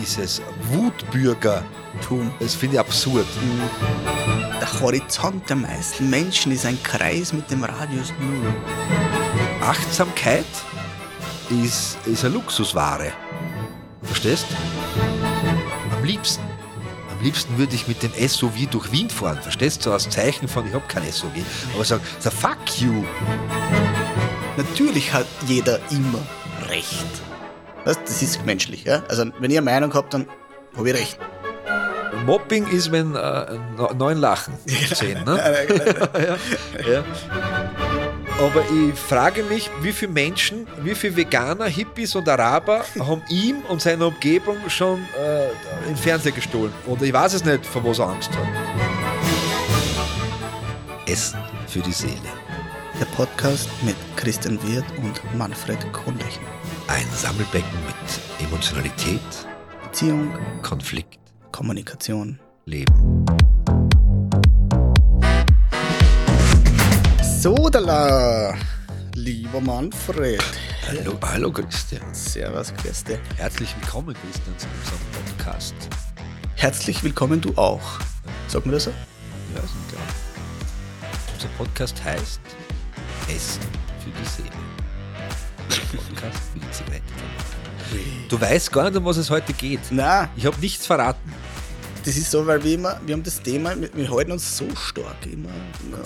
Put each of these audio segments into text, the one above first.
dieses Wutbürgertum, das finde ich absurd. Der Horizont der meisten Menschen ist ein Kreis mit dem Radius Null. Achtsamkeit ist, ist eine Luxusware. Verstehst? Am liebsten. Am liebsten würde ich mit dem SUV durch Wien fahren. Verstehst du? So als Zeichen von, ich habe kein SUV. Aber sagen, so fuck you. Natürlich hat jeder immer Recht. Das, das ist menschlich. Ja? Also wenn ihr eine Meinung habt, dann habe ich Recht. Mobbing ist, wenn äh, ne- neun lachen. Zehn, ne? ja, ja. Aber ich frage mich, wie viele Menschen, wie viele Veganer, Hippies und Araber haben ihm und seiner Umgebung schon äh, den Fernseher gestohlen. Und ich weiß es nicht, vor was er Angst hat. Essen für die Seele. Der Podcast mit Christian Wirth und Manfred Kronlechner. Ein Sammelbecken mit Emotionalität, Beziehung, Konflikt, Kommunikation. Leben. Sodala, lieber Manfred. Hallo, hallo Christian. Servus, dich. Herzlich willkommen, Christian, zu unserem Podcast. Herzlich willkommen, du auch. Sag mir das so? Ja, ist klar. Unser Podcast heißt Essen für die Seele. Podcast. Du weißt gar nicht, um was es heute geht. Na, Ich habe nichts verraten. das ist so, weil wir immer, wir haben das Thema, wir, wir halten uns so stark immer.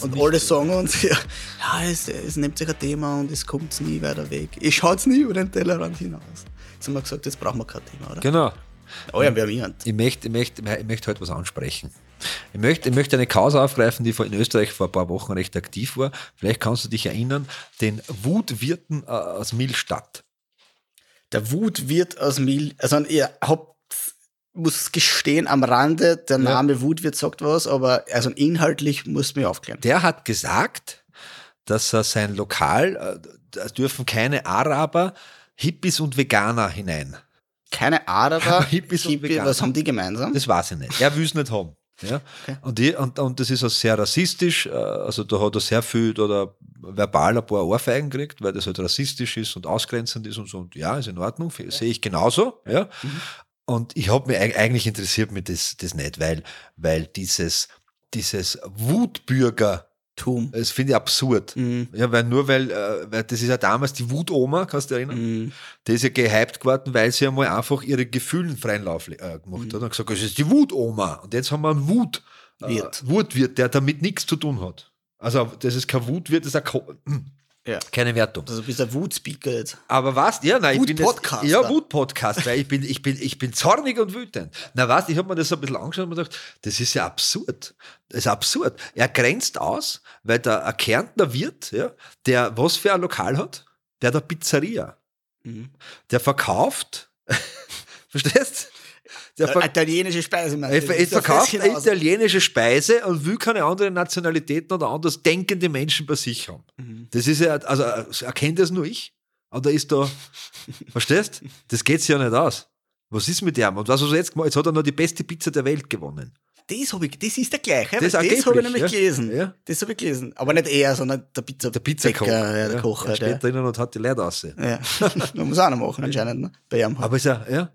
Und alle sagen uns, ja, ja es, es nimmt sich ein Thema und es kommt nie weiter weg. Ich schaut's nie über den Tellerrand hinaus. Jetzt haben wir gesagt, jetzt brauchen wir kein Thema, oder? Genau. Oh ja, wir haben jemand. Ich möchte, ich möchte, ich möchte heute was ansprechen. Ich möchte, ich möchte eine Causa aufgreifen, die in Österreich vor ein paar Wochen recht aktiv war. Vielleicht kannst du dich erinnern, den Wutwirten äh, aus Millstadt. Der Wut wird aus Mil, also ihr habt, muss gestehen, am Rande, der Ja. Name Wut wird sagt was, aber also inhaltlich muss mir aufklären. Der hat gesagt, dass er sein Lokal, äh, da dürfen keine Araber, Hippies und Veganer hinein. Keine Araber, Hippies und Hippie, Veganer. was haben die gemeinsam? Das weiß ich nicht. Er will es nicht haben. Ja? Okay. Und, die, und, und das ist auch sehr rassistisch. äh, Also da hat er sehr viel oder verbal ein paar Ohrfeigen gekriegt, weil das halt rassistisch ist und ausgrenzend ist und so. Und ja, ist in Ordnung, sehe ich genauso. Ja? Und ich habe eig- eigentlich interessiert mich das, das nicht, weil, weil dieses, dieses Wutbürgertum, Tum. das finde ich absurd. Mhm. Ja, weil nur weil, äh, weil das ist ja damals die Wutoma, kannst du dich erinnern? Mhm. Die ist ja gehypt geworden, weil sie einmal einfach ihre Gefühlen freien Lauf äh, gemacht hat und gesagt, das ist die Wutoma. Und jetzt haben wir einen Wut, Wirt. Äh, Wutwirt, der damit nichts zu tun hat. Also das ist kein Wutwirt, das ist ein Ko Ja. keine Wertung. Also du bist ein Wutspeaker jetzt. Aber was? Ja, nein, ich bin Wut-Podcaster. ja Wut-Podcast, weil ich bin, ich bin, ich bin zornig und wütend. Na was? Ich habe mir das so ein bisschen angeschaut und mir gedacht, das ist ja absurd. Das ist absurd. Er grenzt aus, weil der ein Kärntner Wirt, ja, der was für ein Lokal hat, der hat eine Pizzeria. Mhm. Der verkauft, verstehst? Der ver Äh, Italienische Speise, meinst er du? er auf verkauft eine italienische Speise und will keine anderen Nationalitäten oder anders denkende Menschen bei sich haben. Mhm. Das ist ja, also äh, erkennt das nur ich? Oder ist da, verstehst? Das geht ja nicht aus. Was ist mit dem? Und was hat er jetzt gemacht? Jetzt hat er noch die beste Pizza der Welt gewonnen. Das, ich, das ist der gleiche. Das Das, habe ich nämlich ja. gelesen. Ja. Das habe ich gelesen. Aber nicht er, sondern der Pizza Der Pizzakoch. Ja, der Koch. Er Ja, steht der, drinnen und hat die Leute aus. ja. Man muss auch noch machen, anscheinend. Ne? Bei ihm halt. Aber ist ja, ja.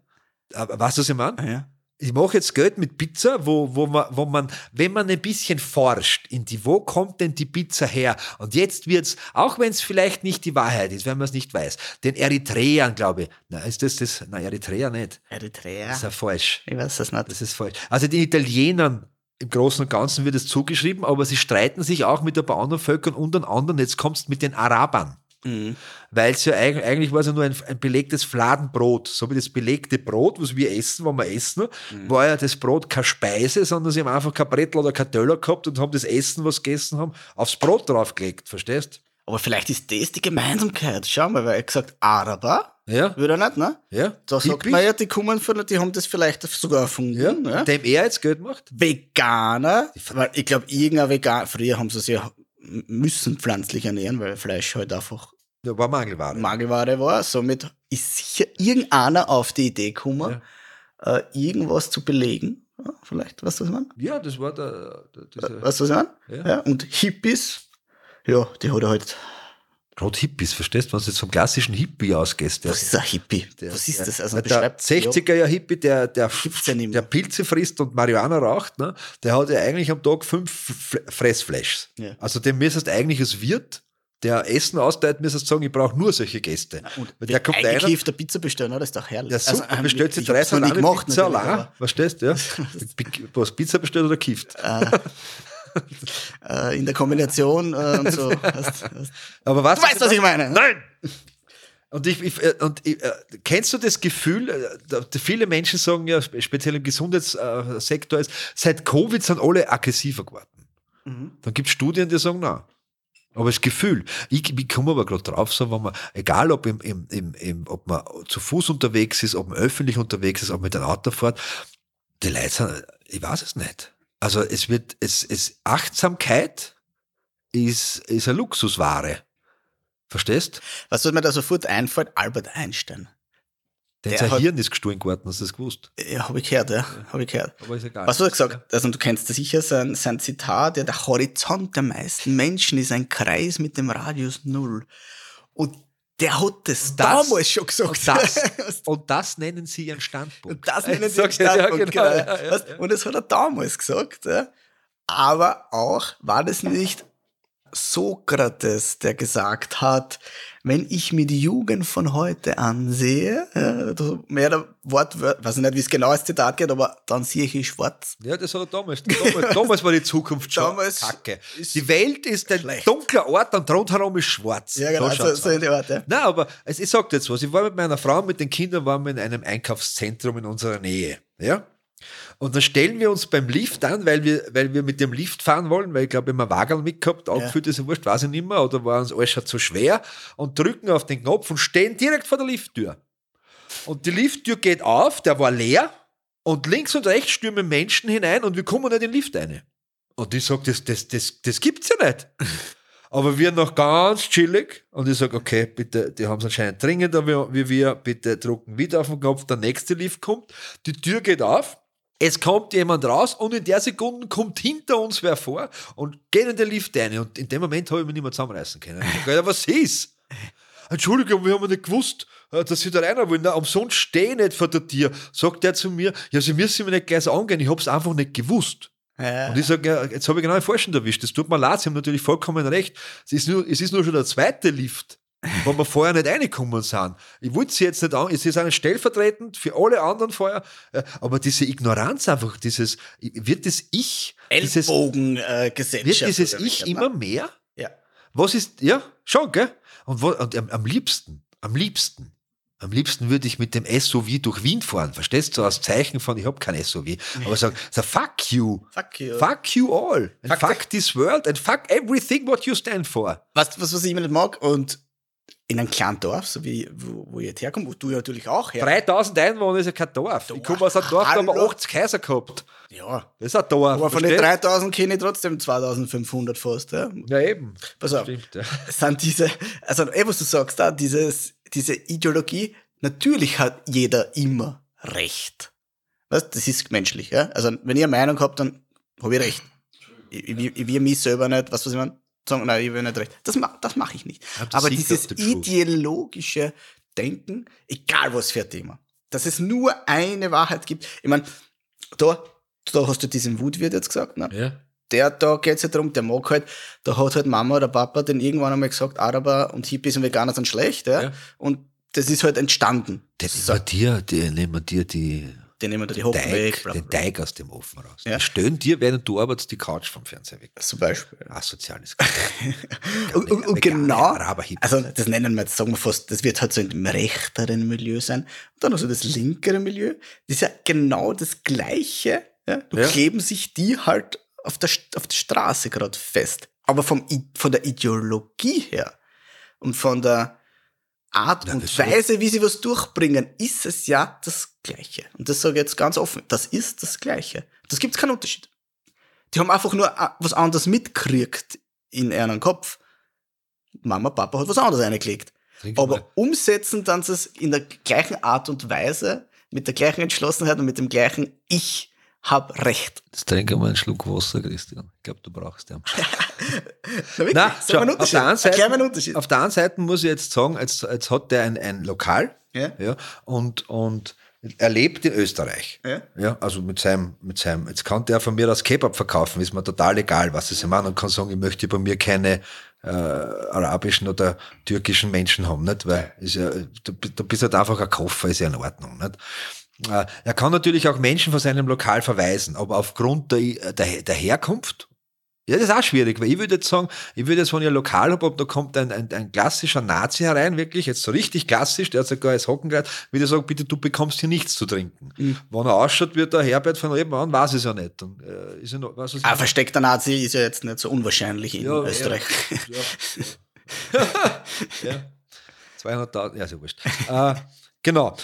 Aber weißt du, was ich meine? Ah, ja. ich mache jetzt Geld mit Pizza, wo, wo, man, wo man, wenn man ein bisschen forscht, in die, wo kommt denn die Pizza her? Und jetzt wird's, auch wenn es vielleicht nicht die Wahrheit ist, wenn man es nicht weiß, den Eritreern, glaube ich. Na, ist das das? Na, Eritreer nicht. Eritrea. Das ist ja falsch. Ich weiß das nicht. Das ist falsch. Also den Italienern im Großen und Ganzen wird es zugeschrieben, aber sie streiten sich auch mit ein paar anderen Völkern untereinander. Jetzt kommst du mit den Arabern. Mhm. Weil es ja eigentlich, eigentlich war es ja nur ein, ein belegtes Fladenbrot. So wie das belegte Brot, was wir essen, wenn wir essen, war ja das Brot keine Speise, sondern sie haben einfach kein Brettel oder kein Teller gehabt und haben das Essen, was sie gegessen haben, aufs Brot draufgelegt. Verstehst? Aber vielleicht ist das die Gemeinsamkeit. Schau mal, weil er gesagt Araber, Ja? würde er nicht, ne? Ja? Da sagt man ja, die kommen von, die haben das vielleicht sogar erfunden. ja? Ja? Dem er jetzt Geld macht? Veganer, weil ich glaube, irgendein Veganer, früher haben sie sich ja müssen pflanzlich ernähren, weil Fleisch halt einfach Da war Mangelware. Mangelware war. Somit ist sicher irgendeiner auf die Idee gekommen, äh, irgendwas zu belegen. Ja, vielleicht, was ich meine? ja, das war der. der, Weißt du, was ich meine? Ja. Ja. Und Hippies, ja, die hat er halt Gerade Hippies, verstehst du, wenn du jetzt vom klassischen Hippie ausgehst. Was ist ein Hippie? Der, Was ist das? Also der beschreibt 60er Jahr Hippie, der, der, ja der. Pilze frisst und Marihuana raucht, ne, der hat ja eigentlich am Tag fünf Fressflashs. Ja. Also dem müsstest du eigentlich als Wirt, der Essen austeilt, müsstest sagen, ich brauche nur solche Gäste. Und Weil der kommt einer, eingekiffte Pizza bestellen? Das ist doch herrlich. der super, ähm, bestellt sich drei Salami, gemacht, Pizza allein, verstehst du, ja? Was, Pizza bestellt oder kifft? äh, in der Kombination äh, und so. Hast, hast, Aber was du weißt, was ich meine. ne? Nein! Und ich, ich, äh, und ich, äh, kennst du das Gefühl, äh, viele Menschen sagen ja, spe- speziell im Gesundheitssektor ist, seit Covid sind alle aggressiver geworden. Mhm. Dann gibt es Studien, die sagen, nein. Aber das Gefühl, ich, ich komme aber gerade drauf, so, wenn man, egal ob, im, im, im, im, ob man zu Fuß unterwegs ist, ob man öffentlich unterwegs ist, ob man mit einem Auto fährt, die Leute sind, ich weiß es nicht. Also es wird, es, es, Achtsamkeit ist, ist eine Luxusware. Verstehst? Was mir da sofort einfällt? Albert Einstein. Denn Der sein Hirn ist gestohlen geworden, hast du das gewusst? Ja, habe ich gehört, ja. Habe ich gehört. Aber ist egal. Was hat er gesagt? Also du kennst das sicher, sein, sein Zitat, ja, der Horizont der meisten Menschen ist ein Kreis mit dem Radius Null. Und der hat das, damals schon gesagt. Und das, und das nennen sie ihren Standpunkt. Und das nennen Ich sie den sag's ja, Standpunkt, genau, genau. ja, ja. Und das hat er damals gesagt. Aber auch war das nicht Sokrates, der gesagt hat, wenn ich mir die Jugend von heute ansehe, da mehr der Wortwörter, weiß ich nicht, wie es genau als Zitat geht, aber dann sehe ich schwarz. Ja, das hat er damals. Damals, damals war die Zukunft schon Damals kacke. Die Welt ist ein schlecht. dunkler Ort und rundherum ist schwarz. Ja, genau, so, so in der Art. Ja. Nein, aber also ich sag dir jetzt was. Ich war mit meiner Frau, mit den Kindern, waren wir in einem Einkaufszentrum in unserer Nähe. Ja? Und dann stellen wir uns beim Lift an, weil wir, weil wir mit dem Lift fahren wollen, weil ich glaube, wir haben Wagen mitgehabt, ist ja wurscht, weiß ich nicht mehr, oder war uns alles schon zu schwer und drücken auf den Knopf und stehen direkt vor der Lifttür. Und die Lifttür geht auf, der war leer und links und rechts stürmen Menschen hinein und wir kommen nicht in den Lift rein. Und ich sage, das, das, das, das gibt's ja nicht. Aber wir noch ganz chillig und ich sage, okay, bitte, die haben es anscheinend dringender wie, wie wir, bitte drucken wieder auf den Knopf, der nächste Lift kommt, die Tür geht auf, es kommt jemand raus und in der Sekunde kommt hinter uns wer vor und geht in den Lift rein und in dem Moment habe ich mich nicht mehr zusammenreißen können. Ich ja, was ist? Entschuldigung, wir haben nicht gewusst, äh, dass Sie da rein wollen. Na, umsonst stehe ich nicht vor der Tür. Sagt er zu mir, ja, Sie müssen mir nicht gleich so angehen, ich habe es einfach nicht gewusst. Ja. Und ich sage, ja, jetzt habe ich genau den Falschen erwischt. Das tut mir leid, Sie haben natürlich vollkommen recht. Es ist nur, es ist nur schon der zweite Lift, wo wir vorher nicht reingekommen sind. Ich wollte Sie jetzt nicht an, auch nicht stellvertretend für alle anderen vorher, äh, aber diese Ignoranz einfach, dieses, wird das Ich, dieses, Ellbogengesellschaft. wird dieses Ich immer mehr? Ja. Was ist, ja, schon, gell? Und, wo, und am, am liebsten, am liebsten, am liebsten würde ich mit dem SUV durch Wien fahren, verstehst du, als Zeichen von, ich habe kein SUV, aber sagen, so, fuck you, Fuck you. fuck you all, and Fuck fuck, this world, and fuck everything what you stand for. Was, was, was ich immer nicht mag, und in einem kleinen Dorf, so wie wo, wo ich jetzt herkomme, wo du ja natürlich auch her. 3000 Einwohner ist ja kein Dorf. Ich komme aus einem Dorf, da haben wir Hallo. 80 Häuser gehabt. Ja. Das ist ein Dorf. Aber von den verstehst? 3000 kenne ich trotzdem 2500 fast. Ja. Ja, eben. Pass auf. Stimmt, ja. Sind diese, also eh, was du sagst, da, dieses, diese Ideologie, natürlich hat jeder immer Recht. Weißt, das ist menschlich, ja. Also, wenn ich eine Meinung habe, dann habe ich Recht. Ich, ich, ich will mich selber nicht, was was ich meine, sagen, nein, ich will nicht recht. Das, ma- das mache ich nicht. To Aber dieses ideologische Denken, egal was für ein Thema, dass es nur eine Wahrheit gibt. Ich meine, da, da hast du diesen Wutwirt jetzt gesagt, ne? Ja. der, da geht's ja darum, der mag halt, da hat halt Mama oder Papa den irgendwann einmal gesagt, Araber und Hippies und Veganer sind schlecht, ja. Ja. Und das ist halt entstanden. Den nehmen wir dir, die, nehmen wir dir die Den nehmen wir da die Hocken weg, Teig, bla, bla, den. Teig aus dem Ofen raus. Ja. Die stöhnen dir, während du arbeitest, die Couch vom Fernseher weg. Zum Beispiel. Asozial ist Und, und, und genau, also das nennen wir jetzt, sagen wir fast, das wird halt so in dem rechteren Milieu sein. Und dann also das linkere Milieu. Das ist ja genau das Gleiche. Ja? Du Ja. kleben sich die halt auf der, auf der Straße gerade fest. Aber vom, von der Ideologie her und von der Art Ja, und Weise, wie sie was durchbringen, ist es ja das Gleiche. Und das sage ich jetzt ganz offen. Das ist das Gleiche. Das gibt keinen Unterschied. Die haben einfach nur a- was anderes mitkriegt in ihren Kopf. Mama, Papa hat was anderes eingelegt. Trink mal. Aber umsetzen dann es in der gleichen Art und Weise, mit der gleichen Entschlossenheit und mit dem gleichen Ich hab recht. Jetzt trinke mal einen Schluck Wasser, Christian. Ich glaube, du brauchst den. Na, wirklich? Na, schau, auf, der einen Seite, auf der einen Seite muss ich jetzt sagen, jetzt, jetzt hat der ein, ein Lokal Ja. ja, und, und er lebt in Österreich. Ja. Ja, also mit seinem, mit seinem, jetzt kann der von mir das Kebab verkaufen, ist mir total egal, was ich meine und kann sagen, ich möchte bei mir keine äh, arabischen oder türkischen Menschen haben, nicht? Weil ist ja, du, du bist halt einfach ein Koffer, ist ja in Ordnung, nicht? Äh, Er kann natürlich auch Menschen von seinem Lokal verweisen, aber aufgrund der, der, der Herkunft, ja, das ist auch schwierig, weil ich würde jetzt sagen, ich würde jetzt, wenn ich ein Lokal habe, da kommt ein, ein, ein klassischer Nazi herein, wirklich, jetzt so richtig klassisch, der hat sogar als Hockenkleid, würde ich sagen, bitte, du bekommst hier nichts zu trinken. Wenn er ausschaut wie der Herbert von Rebenmann, weiß ich es ja nicht. Dann, äh, ist ja noch, was Ein versteckter Nazi ist ja jetzt nicht so unwahrscheinlich in Ja, Österreich. Ja, ja. ja. 200.000, ja, ist ja wurscht. äh, genau.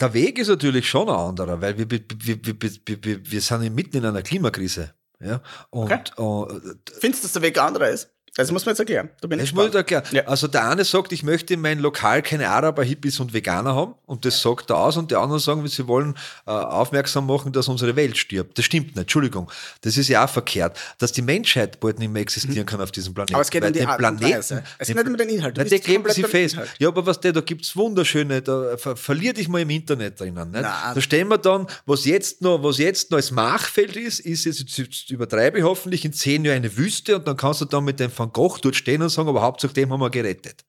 Der Weg ist natürlich schon ein anderer, weil wir, wir, wir, wir, wir, sind mitten in einer Klimakrise. Ja? Und Okay. äh, Findest du, dass der Weg ein anderer ist? Das muss man jetzt erklären. Da bin ich Das muss erklären. Ja. Also der eine sagt, ich möchte in meinem Lokal keine Araber, Hippies und Veganer haben und das sagt er aus und die anderen sagen, sie wollen äh, aufmerksam machen, dass unsere Welt stirbt. Das stimmt nicht, Entschuldigung. Das ist ja auch verkehrt, dass die Menschheit bald nicht mehr existieren kann auf diesem Planeten. Mhm. Aber es geht Weil um die den Art und Weise. Es geht nicht um den Inhalt. Nein, bist kleben sie fest. Inhalt. Ja, aber was der, da gibt's wunderschöne, da ver verlier dich mal im Internet drinnen. Nicht? Nein. Da stellen wir dann, was jetzt noch, was jetzt noch als Machfeld ist, ist jetzt, jetzt, jetzt übertreibe ich hoffentlich, in zehn Jahren eine Wüste und dann kannst du dann mit dem Van Gogh dort stehen und sagen, aber Hauptsache dem haben wir gerettet.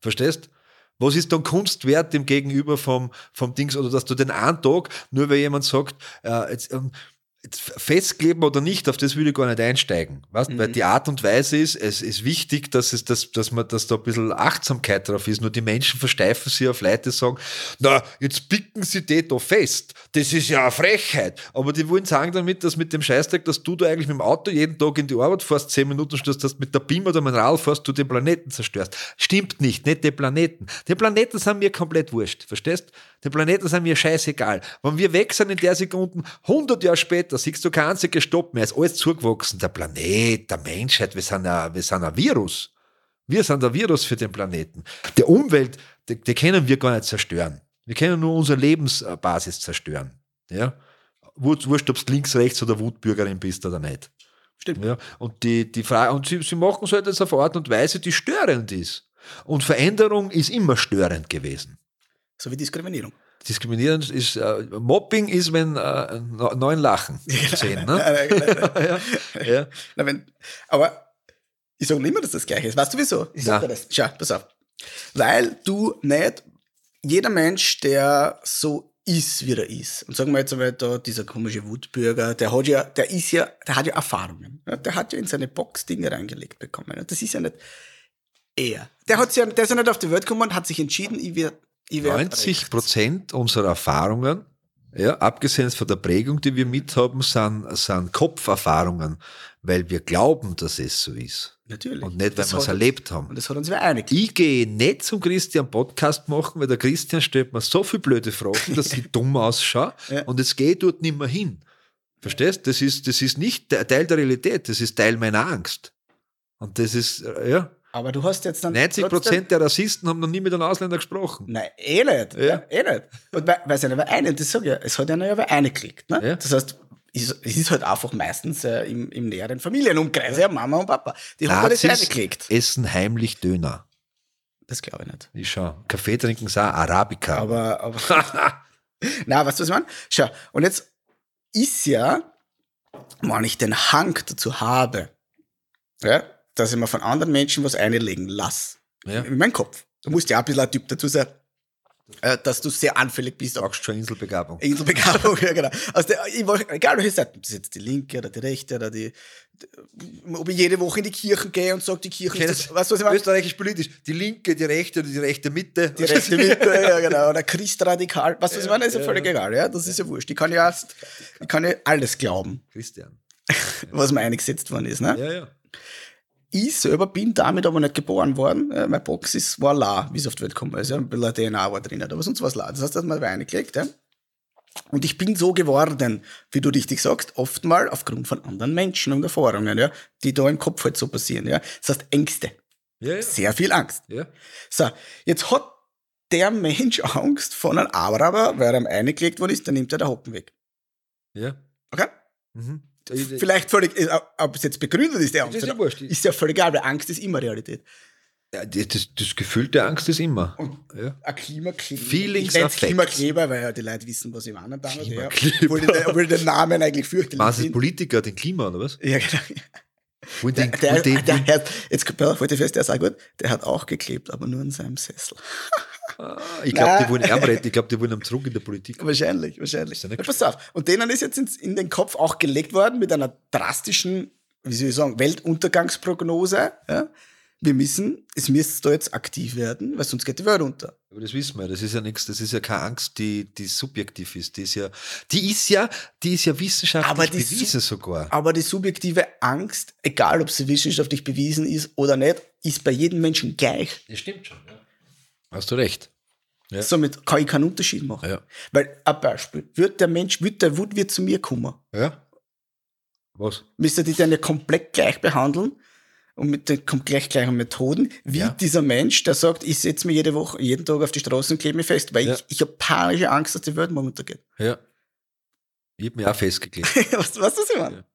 Verstehst? Was ist dann Kunst wert dem Gegenüber vom, vom Dings, oder dass du den einen Tag, nur weil jemand sagt, äh, jetzt, ähm, jetzt festkleben oder nicht, auf das würde ich gar nicht einsteigen. Weißt? Weil die Art und Weise ist, es ist wichtig, dass, es, dass, dass, man, dass da ein bisschen Achtsamkeit drauf ist. Nur die Menschen versteifen sich auf Leute, die sagen, na, jetzt picken sie die da fest. Das ist ja eine Frechheit. Aber die wollen sagen damit, dass mit dem Scheißdreck, dass du da eigentlich mit dem Auto jeden Tag in die Arbeit fährst, zehn Minuten stehst, dass mit der Beam oder mit dem Rad fährst, du den Planeten zerstörst. Stimmt nicht, nicht die Planeten. Die Planeten sind mir komplett wurscht. Verstehst? Die Planeten sind mir scheißegal. Wenn wir weg sind in der Sekunde, 100 Jahre später, siehst du kein einziger Stopp mehr, ist alles zugewachsen. Der Planet, der Menschheit, wir sind ein, wir sind ein Virus. Wir sind der Virus für den Planeten. Die Umwelt, die, die können wir gar nicht zerstören. Wir können nur unsere Lebensbasis zerstören. Ja? Wurscht, ob du links, rechts oder Wutbürgerin bist oder nicht. Stimmt. Ja? Und, die, die Frage, und sie, sie machen es halt jetzt auf Art und Weise, die störend ist. Und Veränderung ist immer störend gewesen. So wie Diskriminierung. Diskriminierend ist, äh, Mobbing ist, wenn äh, ne- neun Lachen sehen. Ne? ja, ja. Na, wenn, aber ich sage nicht immer, dass das gleiche ist. Weißt du wieso? Ich sag Na. dir das. Schau, pass auf. Weil du nicht, jeder Mensch, der so ist, wie er ist, und sagen wir jetzt einmal da, dieser komische Wutbürger, der hat ja, der ist ja, der hat ja Erfahrungen. Ja, der hat ja in seine Box Dinge reingelegt bekommen. Und das ist ja nicht er. Der, hat's ja, der ist ja nicht auf die Welt gekommen und hat sich entschieden, ich werde. Ich werd 90 rechts. Prozent unserer Erfahrungen, ja, abgesehen von der Prägung, die wir mithaben, sind, sind Kopferfahrungen, weil wir glauben, dass es so ist. Natürlich. Und nicht, weil wir es erlebt haben. Und das hat uns wer einig. Ich gehe nicht zum Christian Podcast machen, weil der Christian stellt mir so viele blöde Fragen, dass ich dumm ausschaue. Ja. Und jetzt gehe ich dort nicht mehr hin. Verstehst? Das ist, das ist nicht Teil der Realität, das ist Teil meiner Angst. Und das ist, äh, ja, Aber du hast jetzt dann. 90 trotzdem- Prozent der Rassisten haben noch nie mit einem Ausländer gesprochen. Nein, eh nicht. Ja. Ja. eh nicht. Und weil, weil es ja wer eine, das sag ich ja, es hat einer ja wer eine geklickt. Ne? Ja. Das heißt, es ist halt einfach meistens äh, im, im näheren Familienumkreis, ja, Mama und Papa. Die haben Nazis reingeklickt. essen heimlich Döner. Das glaube ich nicht. Ich schau. Kaffee trinken auch Arabica. Aber, aber na, weißt du, was ich meine? Schau, und jetzt ist ja, wenn ich den Hang dazu habe, ja, dass ich mir von anderen Menschen was einlegen lasse. ja. In meinen Kopf. Du musst ja auch ein bisschen ein Typ dazu sein, äh, dass du sehr anfällig bist auf Sagst schon Inselbegabung. Inselbegabung, ja genau. Also der, egal welche Seite, ob das jetzt die linke oder die rechte oder die, ob ich jede Woche in die Kirchen gehe und sage, die Kirche ist das, weißt du, was ich meine? Österreichisch politisch. Die linke, die rechte oder die rechte Mitte. Die rechte Mitte, ja genau, oder Christradikal, weißt du, was ich meine? Ist ja ja, völlig ja. egal, ja, das ist ja wurscht. Ich kann ja, erst, ich kann ja alles glauben, Christian. was mir eingesetzt worden ist, ne? Ja, ja. Ich selber bin damit aber nicht geboren worden. Äh, Meine Box ist, war la, wie es auf die Welt gekommen ist. Ja. Ein bisschen DNA war drin, aber sonst war es la. Das heißt, das hat man reingelegt. Ja. Und ich bin so geworden, wie du richtig sagst, oft mal aufgrund von anderen Menschen und Erfahrungen, ja, die da im Kopf halt so passieren. Ja. Das heißt, Ängste. Ja, ja. Sehr viel Angst. ja. So, jetzt hat der Mensch Angst von einem Araber, weil er ihm eingelegt worden ist, dann nimmt er den Hocken weg. ja. Okay? Mhm. Vielleicht völlig, äh, ob es jetzt begründet ist, der Angst, ist ja, wurscht. ist ja völlig egal, weil Angst ist immer Realität. Ja, das, das Gefühl der Angst ist immer. Und ja. ein Klimakleber. Feelings ich Klimakleber, weil ja die Leute wissen, was ich meine. Ja. Obwohl, den, obwohl den Namen eigentlich fürchterlich Was ist Politiker, den Klima, oder was? Ja, genau. Und den, der, der, den, der, der, jetzt kommt auf heute fest, der sagt gut, der hat auch geklebt, aber nur in seinem Sessel. Ah, ich glaube, die wollen ärmer, ich glaube, die wollen am Zurück in der Politik. Wahrscheinlich, wahrscheinlich. Ja, pass auf. Und denen ist jetzt in den Kopf auch gelegt worden mit einer drastischen, wie soll ich sagen, Weltuntergangsprognose. Ja? wir müssen, es müsste da jetzt aktiv werden, weil sonst geht die Welt unter. Aber das wissen wir, das ist ja nichts, das ist ja keine Angst, die, die subjektiv ist. Die ist ja, die ist ja, die ist ja wissenschaftlich bewiesen sogar. Aber die subjektive Angst, egal ob sie wissenschaftlich bewiesen ist oder nicht, ist bei jedem Menschen gleich. Das stimmt schon. Hast du recht. Ja. Somit kann ich keinen Unterschied machen. Ja. Weil, ein Beispiel, wird der Mensch, wird der Wut wird zu mir kommen. Ja. Was? Müsste die dann ja komplett gleich behandeln? und mit den gleich gleichen Methoden, wie ja. dieser Mensch, der sagt, ich setze mich jede Woche, jeden Tag auf die Straße und klebe mich fest, weil ich, ich habe panische Angst, dass die Welt morgen untergeht. Ja. Ich habe mich auch festgeklebt. was, was das ich meine?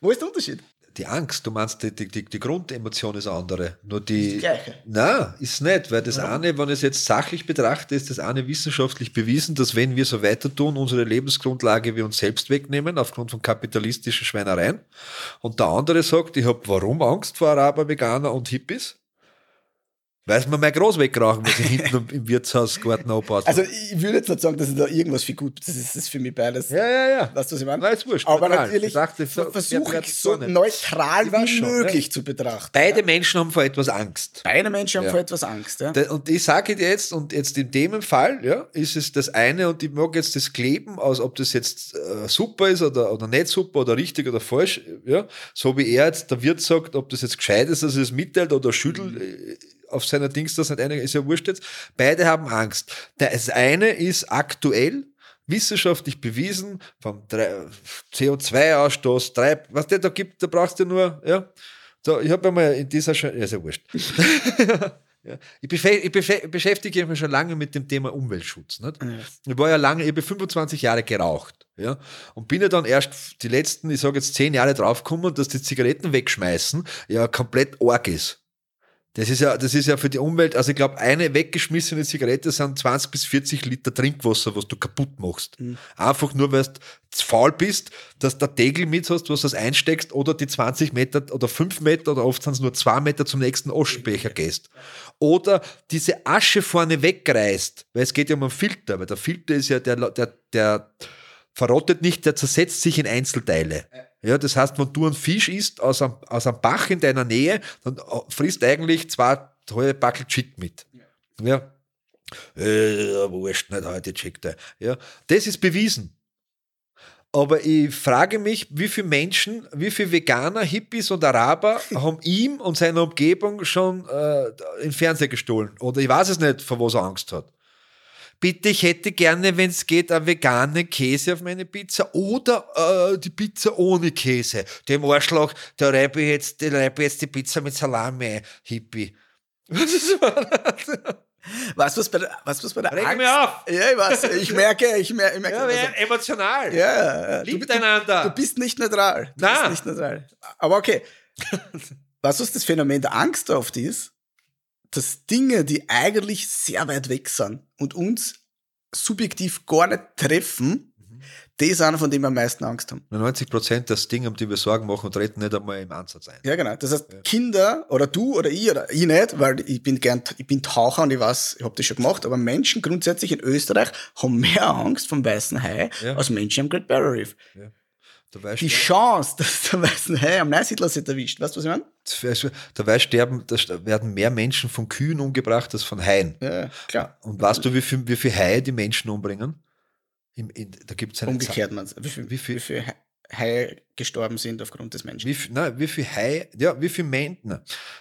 Wo ist der Unterschied? Die Angst, du meinst, die, die, die Grundemotion ist andere. Nur die, ist die gleiche. Nein, ist nicht, weil das ja. eine, wenn ich es jetzt sachlich betrachte, ist das eine wissenschaftlich bewiesen, dass wenn wir so weiter tun, unsere Lebensgrundlage wir uns selbst wegnehmen, aufgrund von kapitalistischen Schweinereien. Und der andere sagt, ich habe warum Angst vor Araber, Veganer und Hippies? Weiß man mal groß wegrauchen, was ich hinten im Wirtshausgarten abbaut. Also ich würde jetzt nicht sagen, dass ich da irgendwas für gut, das ist, das ist für mich beides. Ja, ja, ja. Weißt du, was ich meine? Nein, ist wurscht. Aber neutral. natürlich versuche ich so neutral wie schon, möglich ja. zu betrachten. Beide ja. Menschen haben vor etwas Angst. Beide Menschen haben ja. vor etwas Angst, ja. Und ich sage dir jetzt, und jetzt in dem Fall, ja, ist es das eine und ich mag jetzt das Kleben, aus ob das jetzt äh, super ist oder, oder nicht super oder richtig oder falsch, ja, so wie er jetzt, der Wirt sagt, ob das jetzt gescheit ist, dass er es mitteilt oder schüttelt, mhm auf seiner Dings, das nicht einer ist ja wurscht jetzt. Beide haben Angst. Das eine ist aktuell wissenschaftlich bewiesen vom CO2-Ausstoß, Treib, was der da gibt, da brauchst du nur, ja. So, ich habe einmal in dieser, Sch ja, ist ja wurscht. ja. Ich, ich, beschäftige mich schon lange mit dem Thema Umweltschutz. Nicht? Ja. Ich war ja lange, ich habe 25 Jahre geraucht. Ja, und bin ja dann erst die letzten, ich sage jetzt zehn Jahre draufgekommen, dass die Zigaretten wegschmeißen ja komplett arg ist. Das ist ja, das ist ja für die Umwelt, also ich glaube, eine weggeschmissene Zigarette sind 20 bis 40 Liter Trinkwasser, was du kaputt machst. Mhm. Einfach nur, weil du zu faul bist, dass du Tegel mit hast, was du das einsteckst, oder die 20 Meter oder 5 Meter oder oft sind es nur 2 Meter zum nächsten Aschenbecher gehst. Oder diese Asche vorne wegreißt, weil es geht ja um einen Filter, weil der Filter ist ja der, der, der verrottet nicht, der zersetzt sich in Einzelteile. Ja, das heißt, wenn du einen Fisch isst aus einem, aus einem Bach in deiner Nähe, dann frisst eigentlich zwei halbe Backel Chick mit. Ja. ja. Äh, wurscht, nicht heute checkt er. Ja. Das ist bewiesen. Aber ich frage mich, wie viele Menschen, wie viele Veganer, Hippies und Araber haben ihm und seiner Umgebung schon äh, in Fernseher gestohlen? Oder ich weiß es nicht, vor was er Angst hat bitte, ich hätte gerne, wenn es geht, eine vegane Käse auf meine Pizza oder äh, die Pizza ohne Käse. Dem Arschloch, der reibe jetzt, der reibe jetzt die Pizza mit Salami, Hippie. Was ist das? Was was bei der, was was bei der Reg Angst? mir auf. Ja, ich weiß, ich merke, ich merke, ich merke ja, also, emotional. Ja, ja. Liebt du, einander. Du, du, bist nicht neutral. Du Nein. bist nicht neutral. Aber okay. was was das Phänomen der Angst oft ist? Dass Dinge, die eigentlich sehr weit weg sind und uns subjektiv gar nicht treffen, mhm. die einer, von dem wir am meisten Angst haben. 90 Prozent der Dinge, um die wir Sorgen machen, treten nicht einmal im Ansatz ein. Ja, genau. Das heißt, ja. Kinder oder du oder ich oder ich nicht, weil ich bin gern, ich bin Taucher und ich weiß, ich habe das schon gemacht, aber Menschen grundsätzlich in Österreich haben mehr Angst vom weißen Hai ja. als Menschen am Great Barrier Reef. Ja die Chance, dass der weißen Hai am Neusiedler sich erwischt, weißt du, was ich meine? Dabei sterben, da werden mehr Menschen von Kühen umgebracht als von Haien. Ja, klar. Und weißt du, wie viele wie viel Haie die Menschen umbringen? In, in, da gibt's eine Umgekehrt, man wie viel, wie, viel, wie viel Haie gestorben sind aufgrund des Menschen. Wie viel, nein, wie viel Haie, ja, wie viel Menschen,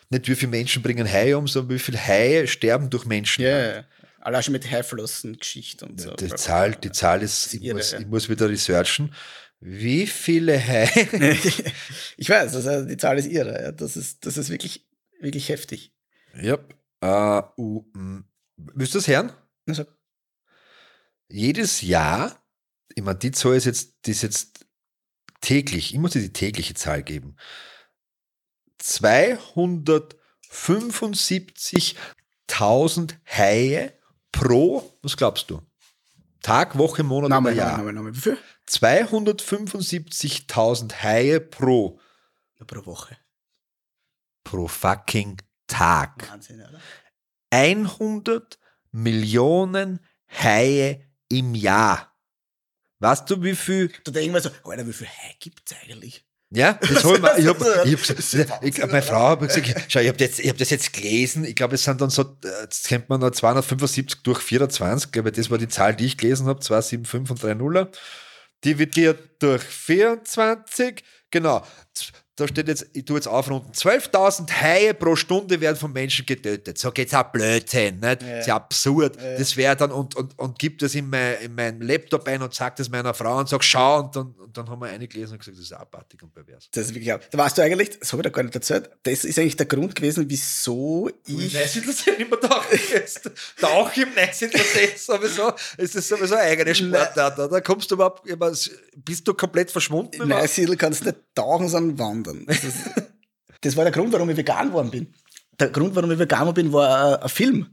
nicht wie viele Menschen bringen Haie um, sondern wie viele Haie sterben durch Menschen. Ja, ja. Allein schon mit Haiflossen-Geschichte und so. Die Zahl, die Zahl ist, ich, irre, muss, ja. ich muss wieder researchen. Wie viele Haie? ich weiß, also die Zahl ist irre. Ja. Das, ist, das ist wirklich, wirklich heftig. Ja. Yep. Uh. Willst du das hören? Also. Jedes Jahr, ich meine, die Zahl ist jetzt, die ist jetzt täglich, ich muss dir die tägliche Zahl geben. 275.000 Haie pro, was glaubst du? Tag, Woche, Monat Name, oder Jahr? Name, Name, Name. Wie viel? 275.000 Haie pro, Ja, pro Woche. pro fucking Tag. Wahnsinn, oder? 100 Millionen Haie im Jahr. Weißt du, wie viel? Da denken wir so, Alter, wie viel Hai gibt's eigentlich? Ja, das hol ich mir. Ich hab, ich hab, meine Frau hat gesagt, schau, ich habe das, ich hab das jetzt gelesen. Ich glaube, es sind dann so, jetzt kennt man noch 275 durch 24, glaube das war die Zahl, die ich gelesen habe, 275 und 3 Nuller. Dividiert durch 24, genau. Da steht jetzt, ich tue jetzt aufrunden, 12.000 Haie pro Stunde werden von Menschen getötet. So geht's auch Blödsinn, nicht? Ja. Das ist ja absurd. Das wäre dann, und, und, und gibt das in mein, in meinen Laptop ein und sagt das meiner Frau und sagt, schau, und dann, und dann haben wir eine gelesen und gesagt, das ist abartig und pervers. Das ist wirklich, ab- da warst du eigentlich, das habe ich da gar nicht erzählt, das ist eigentlich der Grund gewesen, wieso ich, Neusiedlersee nicht mehr da jetzt. Tauch im Neusiedlersee ist sowieso, es ist sowieso eine eigene Sportart. Da kommst du überhaupt, bist du komplett verschwunden? in Neusiedl kannst du nicht tauchen, sondern wandern. Das, ist, das war der Grund, warum ich vegan geworden bin. Der Grund, warum ich vegan geworden bin, war äh, ein Film.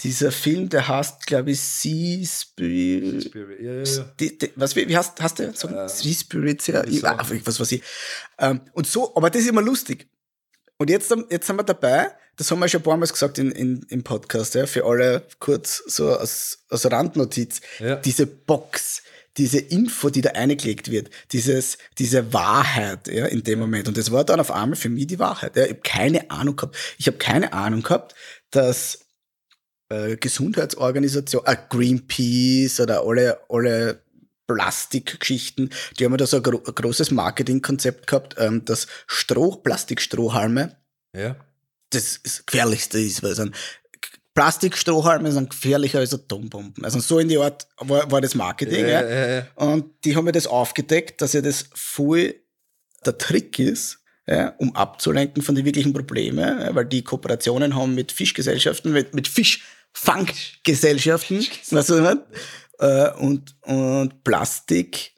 Dieser Film, der heißt, glaube ich, Sea Spirit. Ja, ja, ja. Die, die, was, wie, heißt, hast du? So, Äh, sea Spirits, ja. Ich, ah, was weiß ich. Ähm, und so, aber das ist immer lustig. Und jetzt, jetzt sind wir dabei, das haben wir schon ein paar Mal gesagt in, in, im Podcast, ja, für alle kurz so als, als Randnotiz. Ja. Diese Box, diese Info, die da eingelegt wird, dieses, diese Wahrheit ja, in dem Moment. Und das war dann auf einmal für mich die Wahrheit. Ja. Ich habe keine Ahnung gehabt. Ich habe keine Ahnung gehabt, dass äh, Gesundheitsorganisation, äh, Greenpeace oder alle, alle Plastikgeschichten, die haben ja da so ein, gro ein großes Marketingkonzept gehabt, ähm, dass Stroh, Plastikstrohhalme ja. das, das Gefährlichste ist, weil es ein Plastikstrohhalme sind gefährlicher als Atombomben. Also so in die Art war, war das Marketing. Ja, Ja, ja. Und die haben mir das aufgedeckt, dass ja das voll der Trick ist, ja, um abzulenken von den wirklichen Problemen, weil die Kooperationen haben mit Fischgesellschaften, mit, mit Fischfanggesellschaften, weißt du, was ich meine? Äh, und, und Plastik,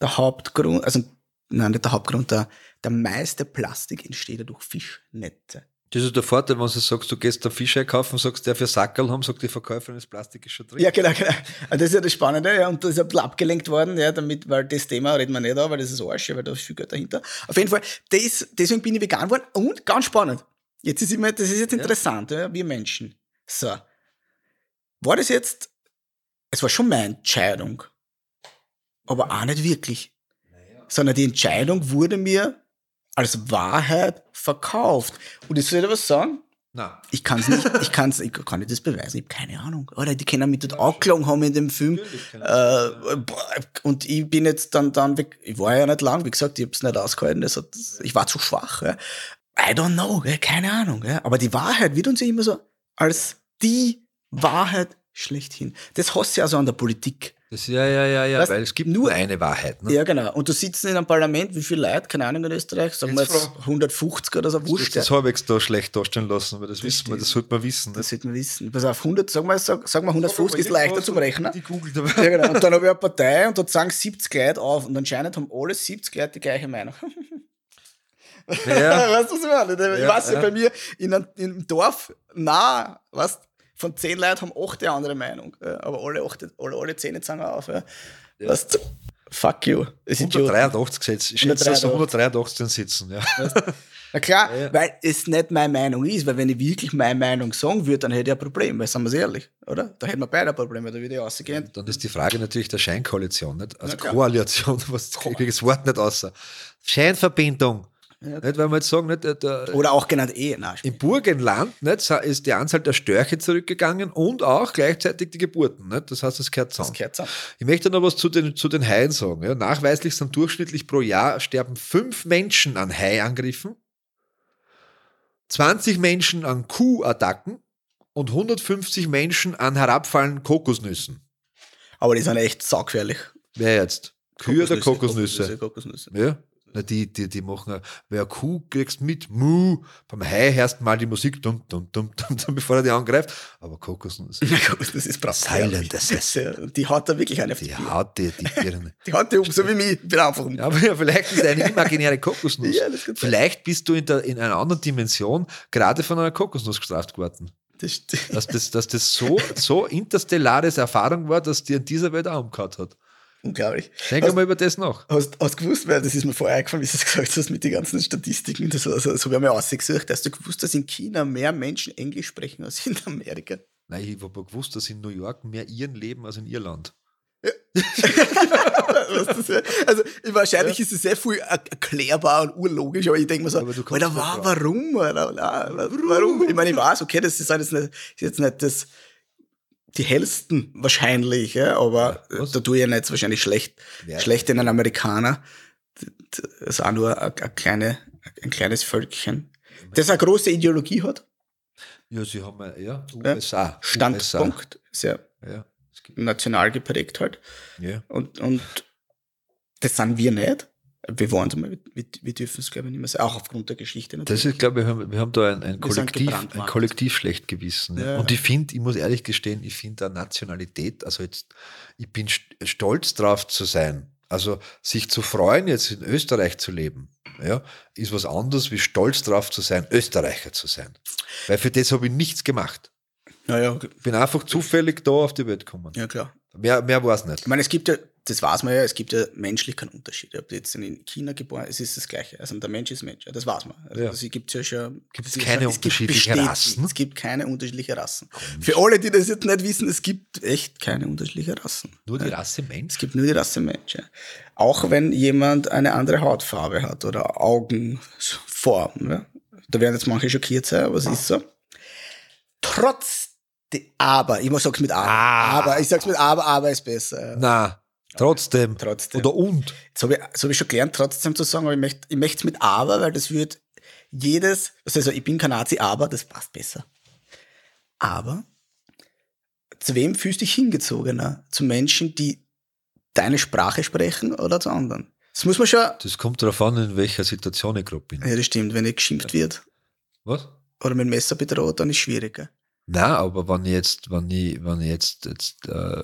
der Hauptgrund, also nein, nicht der Hauptgrund, der, der meiste Plastik entsteht ja durch Fischnetze. Das ist der Vorteil, wenn du sagst, du gehst da Fisch einkaufen, sagst, der für Sackerl haben, sagt die Verkäuferin, das Plastik ist schon drin. Ja, genau, genau. Und das ist ja das Spannende, ja, und das ist ein bisschen abgelenkt worden, ja, damit, weil das Thema reden wir nicht an, weil das ist Arsch, ja, weil da ist viel Geld dahinter. Auf jeden Fall, das, deswegen bin ich vegan geworden und ganz spannend. Jetzt ist immer, das ist jetzt interessant, ja, wir Menschen. So. War das jetzt, es war schon meine Entscheidung, aber auch nicht wirklich. Sondern die Entscheidung wurde mir als Wahrheit verkauft. Und ich soll dir was sagen? Nein. Ich kann es nicht, ich kann's, ich kann nicht das beweisen, ich habe keine Ahnung. Oder die können mich dort angelogen haben in dem Film. Äh, boah, und ich bin jetzt dann, dann weg, ich war ja nicht lang, wie gesagt, ich habe es nicht ausgehalten, das hat, ich war zu schwach. Ja. I don't know, ja, keine Ahnung. Ja. Aber die Wahrheit wird uns ja immer so als die Wahrheit schlechthin. Das hast du ja so an der Politik. Das, ja, ja, ja, ja, Weißt, weil es gibt nur- eine Wahrheit. Ne? Ja, genau. Und du sitzt in einem Parlament, wie viele Leute, keine Ahnung in Österreich, sagen wir Jetzt jetzt frag- 150 oder so, Du wurscht. hast das halbwegs da schlecht darstellen lassen, weil das, wissen wir, das sollte man wissen. Das Ne? sollte man wissen. Pass auf, 100, sag mal, sag, sag mal 150 ist leichter zum Rechnen. Die googelt Ja, aber. genau. Und dann habe ich eine Partei und dort sagen 70 Leute auf und anscheinend haben alle 70 Leute die gleiche Meinung. Ja. weißt du, was ich meine? Ich Ja, weiß ja, ja. bei mir in einem, im Dorf, na, weißt von 10 Leuten haben 8 eine andere Meinung. Ja, aber alle, 8, alle, alle 10 sagen auf. Ja. Weißt du, fuck you. Das ist Idiot. 183 gesetzt. Ich schätze, dass 183. 183 drin sitzen. Ja. Na klar, Ja, ja. weil es nicht meine Meinung ist, weil wenn ich wirklich meine Meinung sagen würde, dann hätte ich ein Problem, weil sagen wir es ehrlich, oder? Da hätten wir beide ein Problem, weil da würde ich rausgehen. Dann ist die Frage natürlich der Scheinkoalition, nicht? Also Ja. Koalition, was kriege ich das Wort nicht außer. Scheinverbindung. Ja. Nicht, weil wir jetzt sagen, nicht, der, der, Oder auch genannt Ehe. Nein, im Burgenland nicht, ist die Anzahl der Störche zurückgegangen und auch gleichzeitig die Geburten. Nicht? Das heißt, es gehört das zusammen. gehört zusammen. Ich möchte noch was zu den, zu den Haien sagen. Ja, nachweislich sind durchschnittlich pro Jahr sterben fünf Menschen an Haiangriffen, 20 Menschen an Kuhattacken und 150 Menschen an herabfallenden Kokosnüssen. Aber die sind echt saugefährlich. Wer jetzt? Kühe oder Kokosnüsse? Kokosnüsse. Ja, Na, die, die, die machen, wer Kuh kriegst mit, Mu. Beim Hai hörst mal die Musik, dum, dum, dum, dum, dum, bevor er die angreift. Aber Kokosnuss. Kokosnuss ist brav. Silent Assassin. Die hat da wirklich eine Die haut dir die Birne. Die hat die um, so wie mich. Ich bin einfach um. Ja, aber ja, vielleicht ist eine imaginäre Kokosnuss. Ja, das vielleicht bist du in, der, in einer anderen Dimension gerade von einer Kokosnuss gestraft worden. Das stimmt. Dass das, dass das so, so interstellares Erfahrung war, dass die in dieser Welt auch umgehauen hat. Unglaublich. Denke Hast- mal über das nach. Hast, hast du gewusst, weil das ist mir vorher eingefallen, wie du es gesagt hast, mit den ganzen Statistiken, das, also, so haben wir ausgesucht, hast du gewusst, dass in China mehr Menschen Englisch sprechen als in Amerika? Nein, ich habe gewusst, dass in New York mehr Iren leben als in Irland. Das wär. also wahrscheinlich ist es sehr viel er- erklärbar und urlogisch, aber ich denke mir so, Aber du kommst Alter, warum? Alter, na, wa- warum? Ich meine, ich weiß, okay, das ist jetzt nicht das, die hellsten wahrscheinlich, ja, aber Ja, was? da tue ich ja jetzt wahrscheinlich schlecht, Wer- schlecht in einen Amerikaner. Das ist auch nur ein, ein, kleine, ein kleines Völkchen, das eine große Ideologie hat, Ja, sie haben ja, ja Ja. USA. Standpunkt, sehr USA. Ja, national geprägt halt. ja. Und, und das sind wir nicht. Wir wollen es mal, wir, wir dürfen es, glaube ich, nicht mehr sein. Auch aufgrund der Geschichte natürlich. Das ist, glaube ich, wir haben, wir haben da ein, ein, Kollektiv, ein. Kollektiv schlecht gewissen. Ja. Ja. Und ich finde, ich muss ehrlich gestehen, ich finde da Nationalität, also jetzt, ich bin st- stolz drauf zu sein. Also sich zu freuen, jetzt in Österreich zu leben, ja, ist was anderes, wie stolz drauf zu sein, Österreicher zu sein. Weil für das habe ich nichts gemacht. ja, ja, Ich bin einfach zufällig da auf die Welt gekommen. ja, klar. Mehr, mehr war es nicht. Ich meine, es gibt ja, das weiß man ja, es gibt ja menschlich keinen Unterschied. Ob du jetzt in China geboren es ist das Gleiche. Also der Mensch ist Mensch, das weiß man. Also Ja. Das gibt es ja schon. Gibt es keine schon- gibt unterschiedlichen bestätigt, Rassen? Es gibt keine unterschiedlichen Rassen. Für alle, die das jetzt nicht wissen, es gibt echt keine unterschiedlichen Rassen. Nur die. Rasse Mensch. Es gibt nur die Rasse Mensch. Ja. Auch wenn jemand eine andere Hautfarbe hat oder Augenform. Ja. Da werden jetzt manche schockiert sein, aber es ist so. Trotz, aber, ich sag's mit aber, Ah. aber, ich sag's mit aber, aber ist besser. Na, trotzdem. Trotzdem. Oder und. Das habe ich, hab ich schon gelernt, trotzdem zu sagen, aber ich möchte ich möchte mit aber, weil das wird jedes, also ich bin kein Nazi, aber das passt besser. Aber zu wem fühlst du dich hingezogener? Zu Menschen, die deine Sprache sprechen oder zu anderen? Das muss man schon. Das kommt darauf an, in welcher Situation ich gerade bin. Ja, das stimmt, wenn nicht geschimpft wird Was? oder mit dem Messer bedroht, dann ist es schwieriger. Na, aber wenn ich jetzt, wenn ich, wenn ich jetzt, jetzt äh,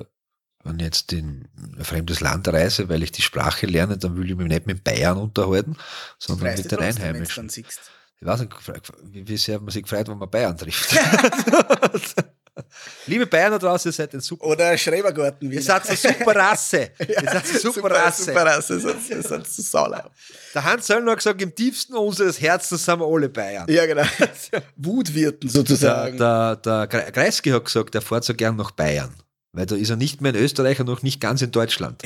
wenn ich jetzt in ein fremdes Land reise, weil ich die Sprache lerne, dann will ich mich nicht mit Bayern unterhalten, sondern mit den Einheimischen. Ich weiß nicht, wie, sehr man sich freut, wenn man Bayern trifft. Liebe Bayern da draußen, ihr seid ein super. Oder Schrebergarten. Ihr seid eine super Rasse. Ihr seid eine super Rasse. Super Rasse, ist das ist saulau. Der Hans Söllner hat gesagt, im tiefsten unseres Herzens sind wir alle Bayern. Ja, genau. Wutwirten Der, sozusagen. der, der Gre- Kreisky hat gesagt, er fährt so gern nach Bayern. Weil da ist er nicht mehr in Österreich und noch nicht ganz in Deutschland.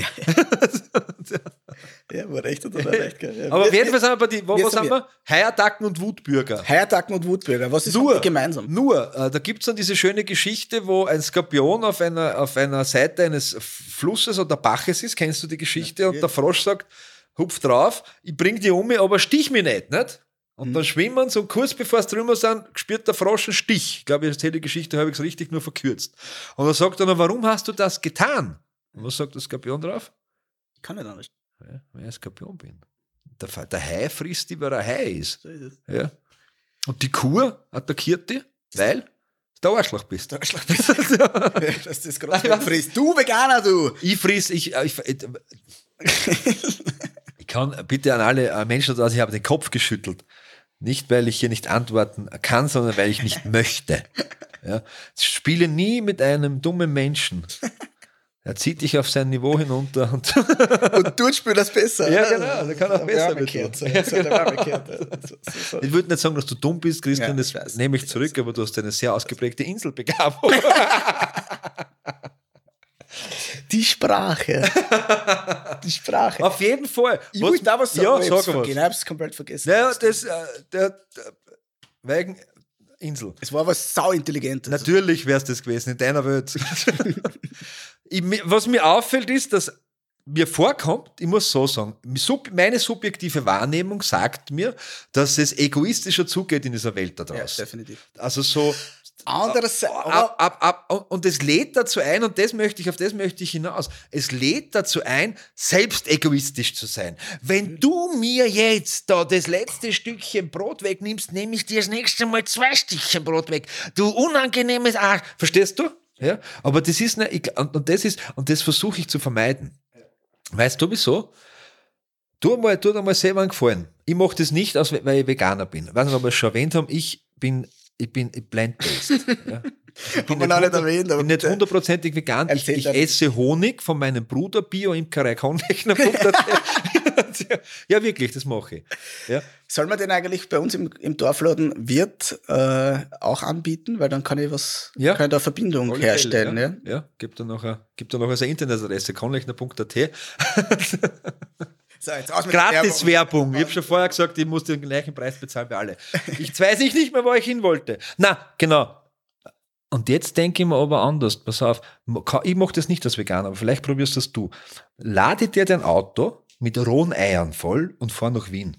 Ja, war recht oder war recht, gell? Ja. Aber auf Wir- jeden Fall sind wir bei die, wo, wo sind sind wir? Heiattacken und Wutbürger. Heiertagen und Wutbürger, was ist Nur, haben gemeinsam? nur äh, da gibt es dann diese schöne Geschichte, wo ein Skorpion auf einer, auf einer Seite eines Flusses oder Baches ist. Kennst du die Geschichte? und der Frosch sagt, hupf drauf, ich bring die um, aber stich mich nicht, nicht? Und dann schwimmen sie und kurz bevor sie drüber sind, spürt der Frosch einen Stich. Ich glaube, ich erzähle die Geschichte, habe ich es richtig nur verkürzt. Und er sagt dann, warum hast du das getan? Und was sagt der Skorpion drauf? Ich kann nicht anders. Ja, weil ich ein Skorpion bin. Der, der Hai frisst die, weil er Hai ist. So ist es. Ja. Und die Kuh attackiert die, weil du der Arschloch bist. Der Arschloch bist Dass das gerade frisst. Du Veganer, du! Ich friss, ich, äh, ich, ich, ich kann bitte an alle äh, Menschen da draußen, ich habe den Kopf geschüttelt. Nicht, weil ich hier nicht antworten kann, sondern weil ich nicht möchte. Ja. Spiele nie mit einem dummen Menschen. Er zieht dich auf sein Niveau hinunter und Und du spielst das besser. Ja, genau, der kann auch besser hab ich mit gehört, uns. so. Ja, so. ich würde nicht sagen, dass du dumm bist, Christian, Ja, das nehme ich zurück, aber du hast eine sehr ausgeprägte Inselbegabung. Die Sprache. Die Sprache. Auf jeden Fall. Ich wollte da was sagen, Ja, ich sag mal was. Ich hab's komplett vergessen. Naja, das, äh, der, der, wegen Insel. Es war was sauintelligentes. Natürlich wäre es das gewesen in deiner Welt. ich, was mir auffällt, ist, dass mir vorkommt, ich muss so sagen, meine subjektive Wahrnehmung sagt mir, dass es egoistischer zugeht in dieser Welt da Ja, draußen. definitiv. also so Andererseits, ab, ab, ab, und es lädt dazu ein, und das möchte ich, auf das möchte ich hinaus, es lädt dazu ein, selbst egoistisch zu sein. Wenn du mir jetzt da das letzte Stückchen Brot wegnimmst, nehme ich dir das nächste Mal zwei Stückchen Brot weg. Du unangenehmes Arsch. Verstehst du? Ja? Aber das ist, ne, und, und das ist, und das versuche ich zu vermeiden. Weißt du wieso? Tu mal, tu dir mal selber einen Gefallen. Ich mache das nicht, weil ich Veganer bin. Ich weiß nicht, ob wir es schon erwähnt haben. Ich bin ich bin plant-based. ja. Ich bin nicht, nicht erwähnt, bin nicht hundertprozentig vegan. Ich, ich esse Honig von meinem Bruder Bio-Imkerei Ja, wirklich, das mache ich. Ja. Soll man den eigentlich bei uns im, im Dorfladen Wirt äh, auch anbieten? Weil dann kann ich was, ja. kann ich da Verbindung Voll herstellen. ja. ja, ja. gibt da noch, eine, gibt da noch eine Internetadresse, konlechner.at. So, Gratis Werbung. Ich habe schon vorher gesagt, ich muss den gleichen Preis bezahlen wie alle. Ich weiß ich nicht mehr, wo ich hin wollte. Na, genau. Und jetzt denke ich mir aber anders. Pass auf, ich mache das nicht als Veganer, aber vielleicht probierst das du. Lade dir dein Auto mit rohen Eiern voll und fahr nach Wien.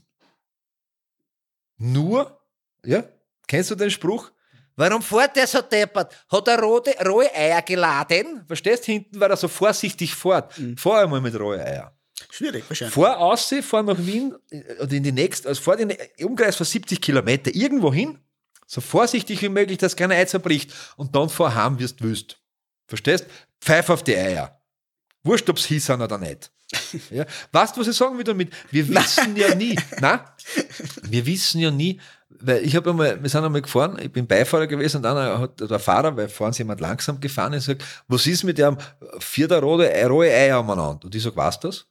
Nur, ja, kennst du den Spruch? Warum fährt der so deppert? Hat er rote, rohe Eier geladen? Verstehst hinten, weil er so vorsichtig fährt. Mhm. Fahr einmal mit rohe Eier. Schwierig wahrscheinlich. Vor Aussee, vor nach Wien oder in die nächste, also vor den Umkreis von 70 Kilometer irgendwo hin, so vorsichtig wie möglich, dass kein Ei zerbricht und dann vorhaben wirst wüsst. Verstehst? Pfeif auf die Eier. Wurscht, ob es hieß oder nicht. Ja. Weißt du, was ich sagen will damit? Wir wissen ja nie, na, wir wissen ja nie, weil ich habe einmal, wir sind einmal gefahren, ich bin Beifahrer gewesen und dann hat der Fahrer, weil vorhin ist jemand langsam gefahren, ist gesagt, was ist mit dem vierter rote, rohe Eier umeinander? Und ich sag, was das?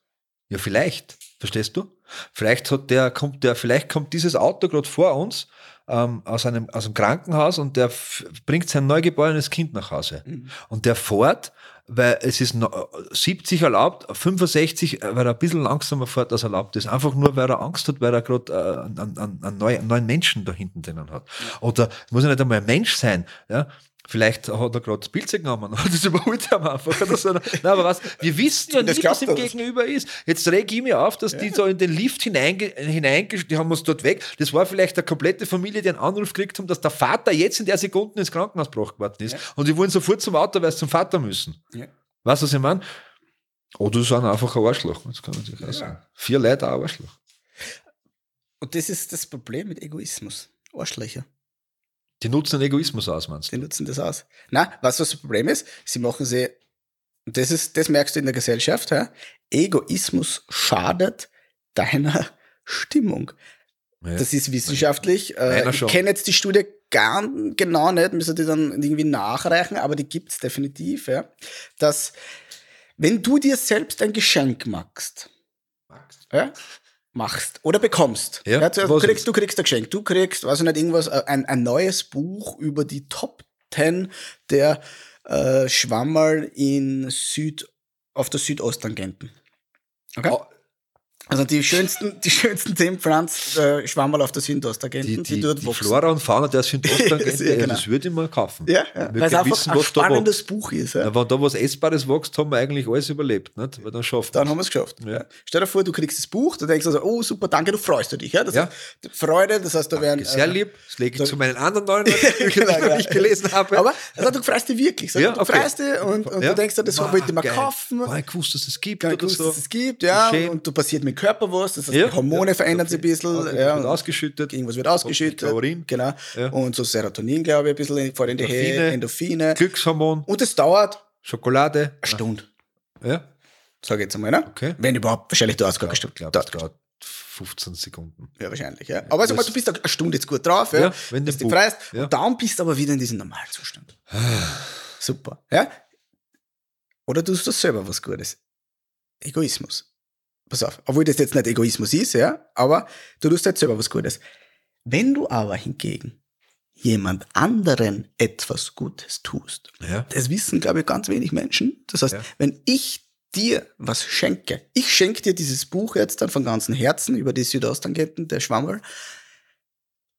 Ja, vielleicht. Verstehst du? Vielleicht hat der, kommt der, vielleicht kommt dieses Auto gerade vor uns ähm, aus, einem, aus einem Krankenhaus und der bringt sein neugeborenes Kind nach Hause. Mhm. Und der fährt, weil es ist 70 erlaubt, 65, weil er ein bisschen langsamer fährt, als erlaubt ist. Einfach nur, weil er Angst hat, weil er gerade äh, einen, einen, einen, neuen Menschen da hinten drinnen hat. Oder muss ja nicht einmal ein Mensch sein. Ja? Vielleicht hat er gerade das Pilze genommen das überholt er einfach. Oder so. Nein, aber was, wir wissen ja nicht, was im Gegenüber ist. Jetzt reg ich mir auf, dass ja. die so in den Lift hineinge, hineinge die haben uns dort weg. Das war vielleicht eine komplette Familie, die einen Anruf gekriegt haben, dass der Vater jetzt in der Sekunde ins Krankenhaus gebracht worden ist. Ja. Und die wollen sofort zum Auto, weil sie zum Vater müssen. Ja. Weißt du, was ich meine? Oder sie sind einfach ein Arschloch. Das kann man sich sagen. Vier Leute ein Arschloch. Und das ist das Problem mit Egoismus. Arschlöcher. Die nutzen den Egoismus aus, meinst du? Die nutzen das aus. Na, was das Problem ist? Sie machen sie, das ist, das merkst du in der Gesellschaft, ja? Egoismus schadet deiner Stimmung. Ja. Das ist wissenschaftlich. Äh, ich kenne jetzt die Studie gar genau nicht, müssen die dann irgendwie nachreichen, aber die gibt's definitiv, ja. Dass, wenn du dir selbst ein Geschenk machst, magst. Ja, machst oder bekommst. Ja, ja du, kriegst, du kriegst ein Geschenk. Du kriegst, weiß ich nicht, irgendwas, äh, ein, ein neues Buch über die Top 10 der äh, Schwammerl in Süd, auf der Südosttangenten. Okay? Also die schönsten, die schönsten zehn Pflanzen äh, schwammerl auf der Südostagenten, die, die, die dort die wachsen. Flora und Fauna der Südostagenten, ja, genau. das würde ich mal kaufen. Ja, ja. weil es einfach wissen, ein spannendes Buch ist. Ja. Ja, wenn da was Essbares wächst, haben wir eigentlich alles überlebt, nicht? Weil dann schafft Dann haben wir es geschafft. Ja. Stell dir vor, du kriegst das Buch, du denkst also, oh super, danke, du freust dich. Ja? Das ja. Heißt, Freude, das heißt, da werden... Sehr äh, lieb, das lege ich zu meinen anderen neuen Büchern, genau, die ich gelesen habe. Aber also, du freust dich wirklich. So, ja, du okay. freust dich und, und du denkst dir, das wollte ich mal kaufen. Ich gewusst, dass es gibt. Ich gewusst, dass es gibt, ja. Und du passiert mit Körper was, das heißt, ja, die Hormone verändern okay. sich ein bisschen. Okay, ja, wird ausgeschüttet. Irgendwas wird ausgeschüttet. Chlorin. Genau. Ja. Und so Serotonin, glaube ich, ein bisschen vor in die Endorphine, Endorphine. Glückshormon. Und es dauert Schokolade. Eine Stunde. Ja. Sag ich jetzt einmal, ne? Okay. Wenn überhaupt, wahrscheinlich dauert es gar eine Stunde. Dauert glaub, 15 Sekunden. Ja, wahrscheinlich, ja. Aber also mal, du bist eine Stunde jetzt gut drauf, ja, ja wenn du dich freust. Ja. Und dann bist du aber wieder in diesem Normalzustand. Super, ja. Oder tust du selber was Gutes? Egoismus pass auf, obwohl das jetzt nicht Egoismus ist, ja, aber du tust jetzt selber was Gutes. Wenn du aber hingegen jemand anderen etwas Gutes tust, ja. das wissen, glaube ich, ganz wenig Menschen. Das heißt, ja. wenn ich dir was schenke, ich schenke dir dieses Buch jetzt dann von ganzem Herzen über die Südosttangenten, der Schwammerl,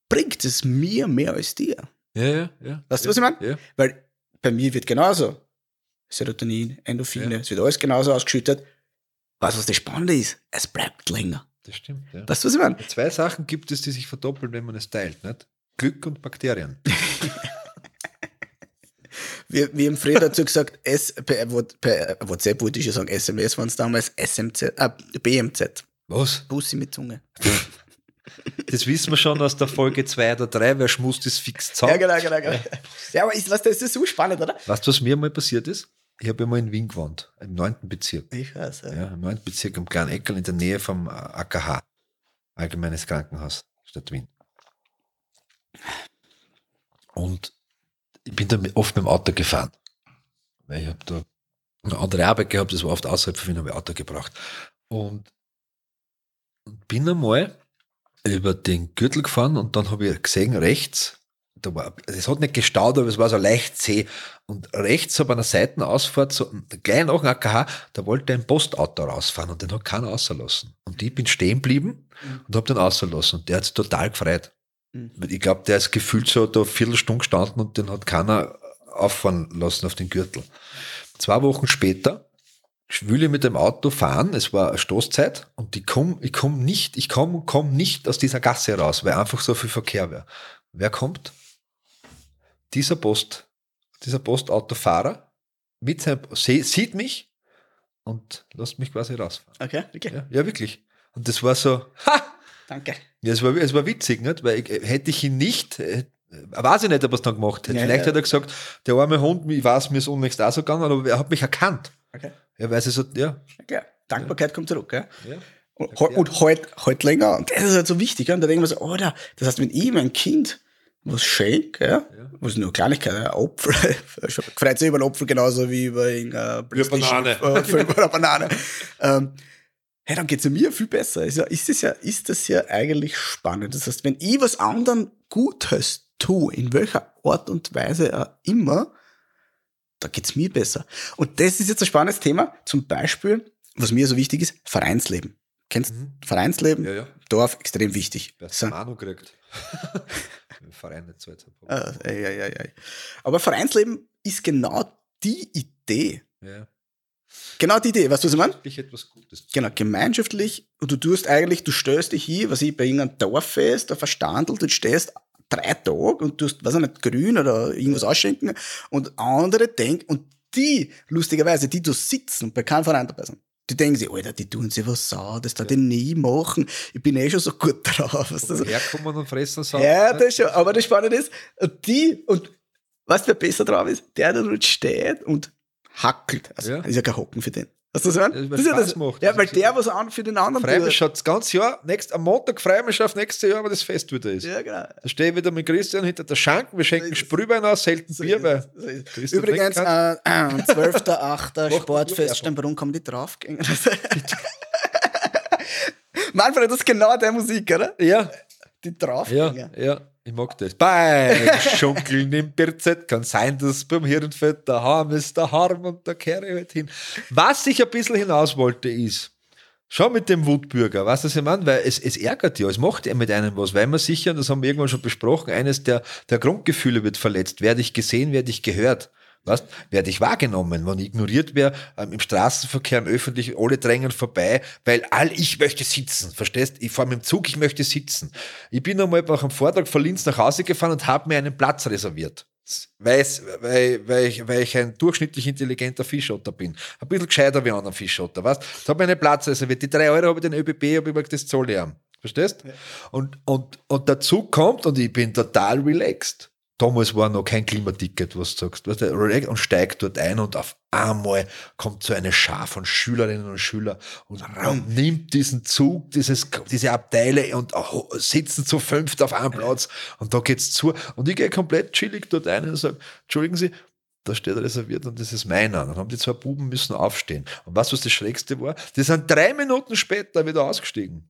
bringt es mir mehr als dir. Ja, ja, ja. Weißt du, was ich meine? Ja. Weil bei mir wird genauso Serotonin, Endorphine, es wird alles genauso ausgeschüttet Weißt du, was das Spannende ist? Es bleibt länger. Das stimmt, ja. Weißt du, was ich meine? Zwei Sachen gibt es, die sich verdoppeln, wenn man es teilt, nicht? Glück und Bakterien. Wir, wir haben früher dazu gesagt, S, per, per WhatsApp wollte ich ja sagen, SMS waren es damals, SMZ, äh, BMZ. Was? Bussi mit Zunge. Das wissen wir schon aus der Folge 2 oder 3, wer schmust ist fix zusammen. Ja, genau, genau, genau. Ja, aber ist, was, das ist so spannend, oder? Weißt du, was mir mal passiert ist? Ich habe ja mal in Wien gewohnt, im 9. Bezirk. Ich weiß, ja. ja Im 9. Bezirk, am kleinen Eckel in der Nähe vom AKH, Allgemeines Krankenhaus, Stadt Wien. Und ich bin da oft mit dem Auto gefahren, weil ich habe da eine andere Arbeit gehabt, das war oft außerhalb von Wien, habe ich Auto gebracht. Und, und bin einmal über den Gürtel gefahren und dann habe ich gesehen, rechts, da war, es hat nicht gestaut, aber es war so leicht zäh. Und rechts so bei einer Seitenausfahrt, so gleich nach dem AKH, da wollte ein Postauto rausfahren und den hat keiner außerlassen. Und ich bin stehen geblieben mhm. und habe den außerlassen. Und der hat sich total gefreut. Mhm. Ich glaube, der ist gefühlt so da eine Viertelstunde gestanden und den hat keiner auffahren lassen auf den Gürtel. Zwei Wochen später will ich mit dem Auto fahren, es war Stoßzeit und ich komme ich komm nicht, ich komme komm nicht aus dieser Gasse raus, weil einfach so viel Verkehr wäre. Wer kommt? Dieser Post, dieser Postautofahrer mit seinem, sieht mich und lässt mich quasi rausfahren. Okay, okay. Ja, ja, wirklich. Und das war so, ha! Danke. Ja, es war, es war witzig, nicht? weil ich, hätte ich ihn nicht, äh, weiß ich nicht, ob er es dann gemacht hätte. Ja, Vielleicht ja. hat er gesagt, der arme Hund, ich weiß, mir ist unlängst auch so gegangen, aber er hat mich erkannt. Okay. Ja, weil sie so, ja. ja Dankbarkeit ja. kommt zurück, ja. ja. Und, und halt, halt länger. Und das ist halt so wichtig. Und da denken wir so, oder, das heißt, wenn ich mein Kind was schenke, ja, ja. was nur Kleinigkeit, ein Apfel, freut sich über einen Apfel genauso wie über eine Banane. Äh, über eine Banane. ähm, hey, dann geht's mir viel besser. Ist, ja, ist, das ja, ist das ja eigentlich spannend. Das heißt, wenn ich was anderen Gutes tue, in welcher Art und Weise auch immer, da geht's mir besser. Und das ist jetzt ein spannendes Thema. Zum Beispiel, was mir so wichtig ist, Vereinsleben. Kennst mhm. Vereinsleben? Ja, ja. Dorf, extrem wichtig. Wer so. Manu kriegt. Verein nicht so ah, ja, ja, ja. Aber Vereinsleben ist genau die Idee. Ja. Genau die Idee, weißt du, was ich meine? etwas Gutes. Genau, gemeinschaftlich. Und du tust eigentlich, du stößt dich hier, was ich bei irgendeinem Dorffest, auf Verstandel, du stehst drei Tage und du hast, weiß ich nicht, grün oder irgendwas ausschenken und andere denken, und die, lustigerweise, die du sitzen und bei keinem Verein dabei sind, die denken sich, Alter, die tun sich was sau, das da ja. die nie machen. Ich bin eh schon so gut drauf. Was das herkommen und fressen sau. Ja, das schon. Aber das Spannende ist, die, und weißt du, wer besser drauf ist? Der, der dort steht und hackelt. Also, ja. ist ja kein Hocken für den. Hast du das gehört? Das ist ja, das, macht. ja, weil der was an für den anderen Freue mich schon das ganze Jahr. Nächst, am Montag freue mich schon auf nächstes Jahr, wenn das Fest wieder ist. Ja, genau. Da stehe ich wieder mit Christian hinter der Schanken. Wir schenken Sprühwein aus, selten so Bier. Weil so Übrigens, äh, äh, 12.8. Sportfest Steinbrunn kommen die draufgänger. Manfred, das ist genau der Musik, oder? Ja. Die Draufgänger. Ja, ja. Ich mag das. Beim Schunkeln im BZ kann sein, dass beim Hirnfett der Harm ist, der Harm und der kehre halt hin. Was ich ein bisschen hinaus wollte, ist, Schau mit dem Wutbürger, weißt du, was ich meine? Weil es, es ärgert ja, es macht ja mit einem was, weil man sicher, und das haben wir irgendwann schon besprochen, eines der, der Grundgefühle wird verletzt. Werde ich gesehen, werde ich gehört. Weißt, werde ich wahrgenommen, wenn ich ignoriert wäre, ähm, im Straßenverkehr, im Öffentlichen, alle drängen vorbei, weil all ich möchte sitzen, verstehst? Ich fahre mit dem Zug, ich möchte sitzen. Ich bin einmal nach einem Vortrag von Linz nach Hause gefahren und habe mir einen Platz reserviert. Weiß, weil, weil, ich, weil ich ein durchschnittlich intelligenter Fischotter bin. Ein bisschen gescheiter wie ein anderer Fischotter, weißt? Ich habe mir einen Platz reserviert. Die drei Euro habe ich den ÖBB, habe ich gesagt, das zahle ich Verstehst? Ja. Und, und, und der Zug kommt und ich bin total relaxed. Damals war noch kein Klimaticket, was du sagst. Weißt du, und steigt dort ein und auf einmal kommt so eine Schar von Schülerinnen und Schülern und nimmt diesen Zug, dieses, diese Abteile und oh, sitzen zu fünft auf einem Platz und da geht's zu. Und ich gehe komplett chillig dort ein und sage, entschuldigen Sie, da steht reserviert und das ist meiner. Dann haben die zwei Buben müssen aufstehen. Und was, was das Schrägste war? Die sind drei Minuten später wieder ausgestiegen.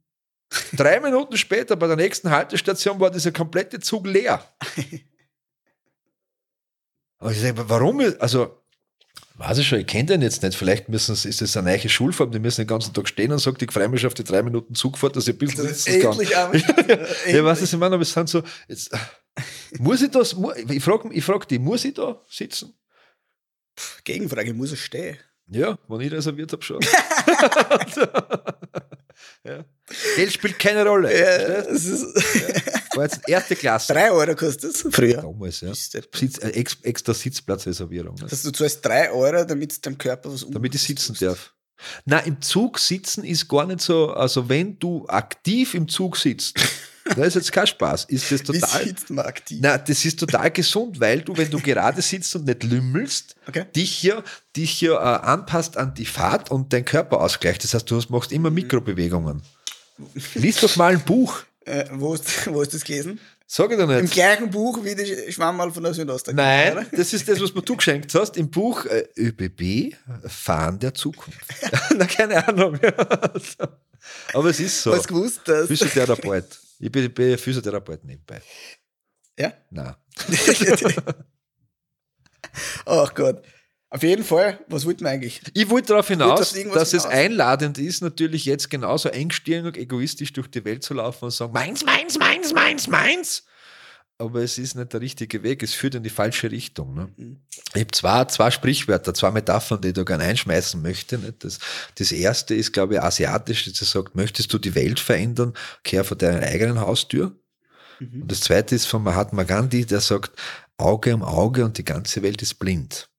drei Minuten später bei der nächsten Haltestation war dieser komplette Zug leer. Aber ich denke, warum? Also, weiß ich schon, ich kenne den jetzt nicht. Vielleicht müssen ist das eine neue Schulform, die müssen den ganzen Tag stehen und sagt, ich freue mich auf die drei Minuten Zugfahrt, dass ich ein bisschen sitzen kann. ja, ja, weiß ich meine, aber es sind so, jetzt, muss ich das, ich frage ich frag dich, muss ich da sitzen? Gegenfrage, muss ich stehen? Ja, wenn ich reserviert habe, schon. ja. Geld spielt keine Rolle. Ja, ja. war jetzt erste Klasse. Drei Euro kostet das früher. Damals, ja. Sitz, äh, ex, extra Sitzplatzreservierung. Ne? Dass du zahlst drei Euro, damit deinem Körper was Damit ich sitzen darf. Na, im Zug sitzen ist gar nicht so, also wenn du aktiv im Zug sitzt, das ist jetzt kein Spaß. Ist das total. Wie sitzt man aktiv? Na, das ist total gesund, weil du, wenn du gerade sitzt und nicht lümmelst, Okay. dich hier, dich hier äh, anpasst an die Fahrt und dein Körper ausgleicht. Das heißt, du hast- machst immer Mikrobewegungen. Lies doch mal ein Buch. Äh, wo, ist, wo ist das gelesen? Sag ich dir Im nicht. gleichen Buch wie die Schwammerl von der Südostak. Nein, das ist das, was mir du geschenkt hast. Im Buch äh, ÖBB, Fahren der Zukunft. Na, keine Ahnung. Aber es ist so. Was gewusst, dass. Physiotherapeut. Ich bin, bin Physiotherapeut nebenbei. Ja? Nein. Ach Gott. Auf jeden Fall, was wollten wir eigentlich? Ich wollte darauf hinaus, irgendwas dass es hinaus? einladend ist, natürlich jetzt genauso engstirnig und egoistisch durch die Welt zu laufen und sagen, meins, meins, meins, meins, meins. Aber es ist nicht der richtige Weg, es führt in die falsche Richtung. Ne? Mhm. Ich habe zwei, zwei Sprichwörter, zwei Metaphern, die ich da gerne einschmeißen möchte. Nicht? Das, das erste ist, glaube ich, asiatisch, das sagt, möchtest du die Welt verändern, kehr vor deiner eigenen Haustür. Mhm. Und das zweite ist von Mahatma Gandhi, der sagt, Auge um Auge und die ganze Welt ist blind.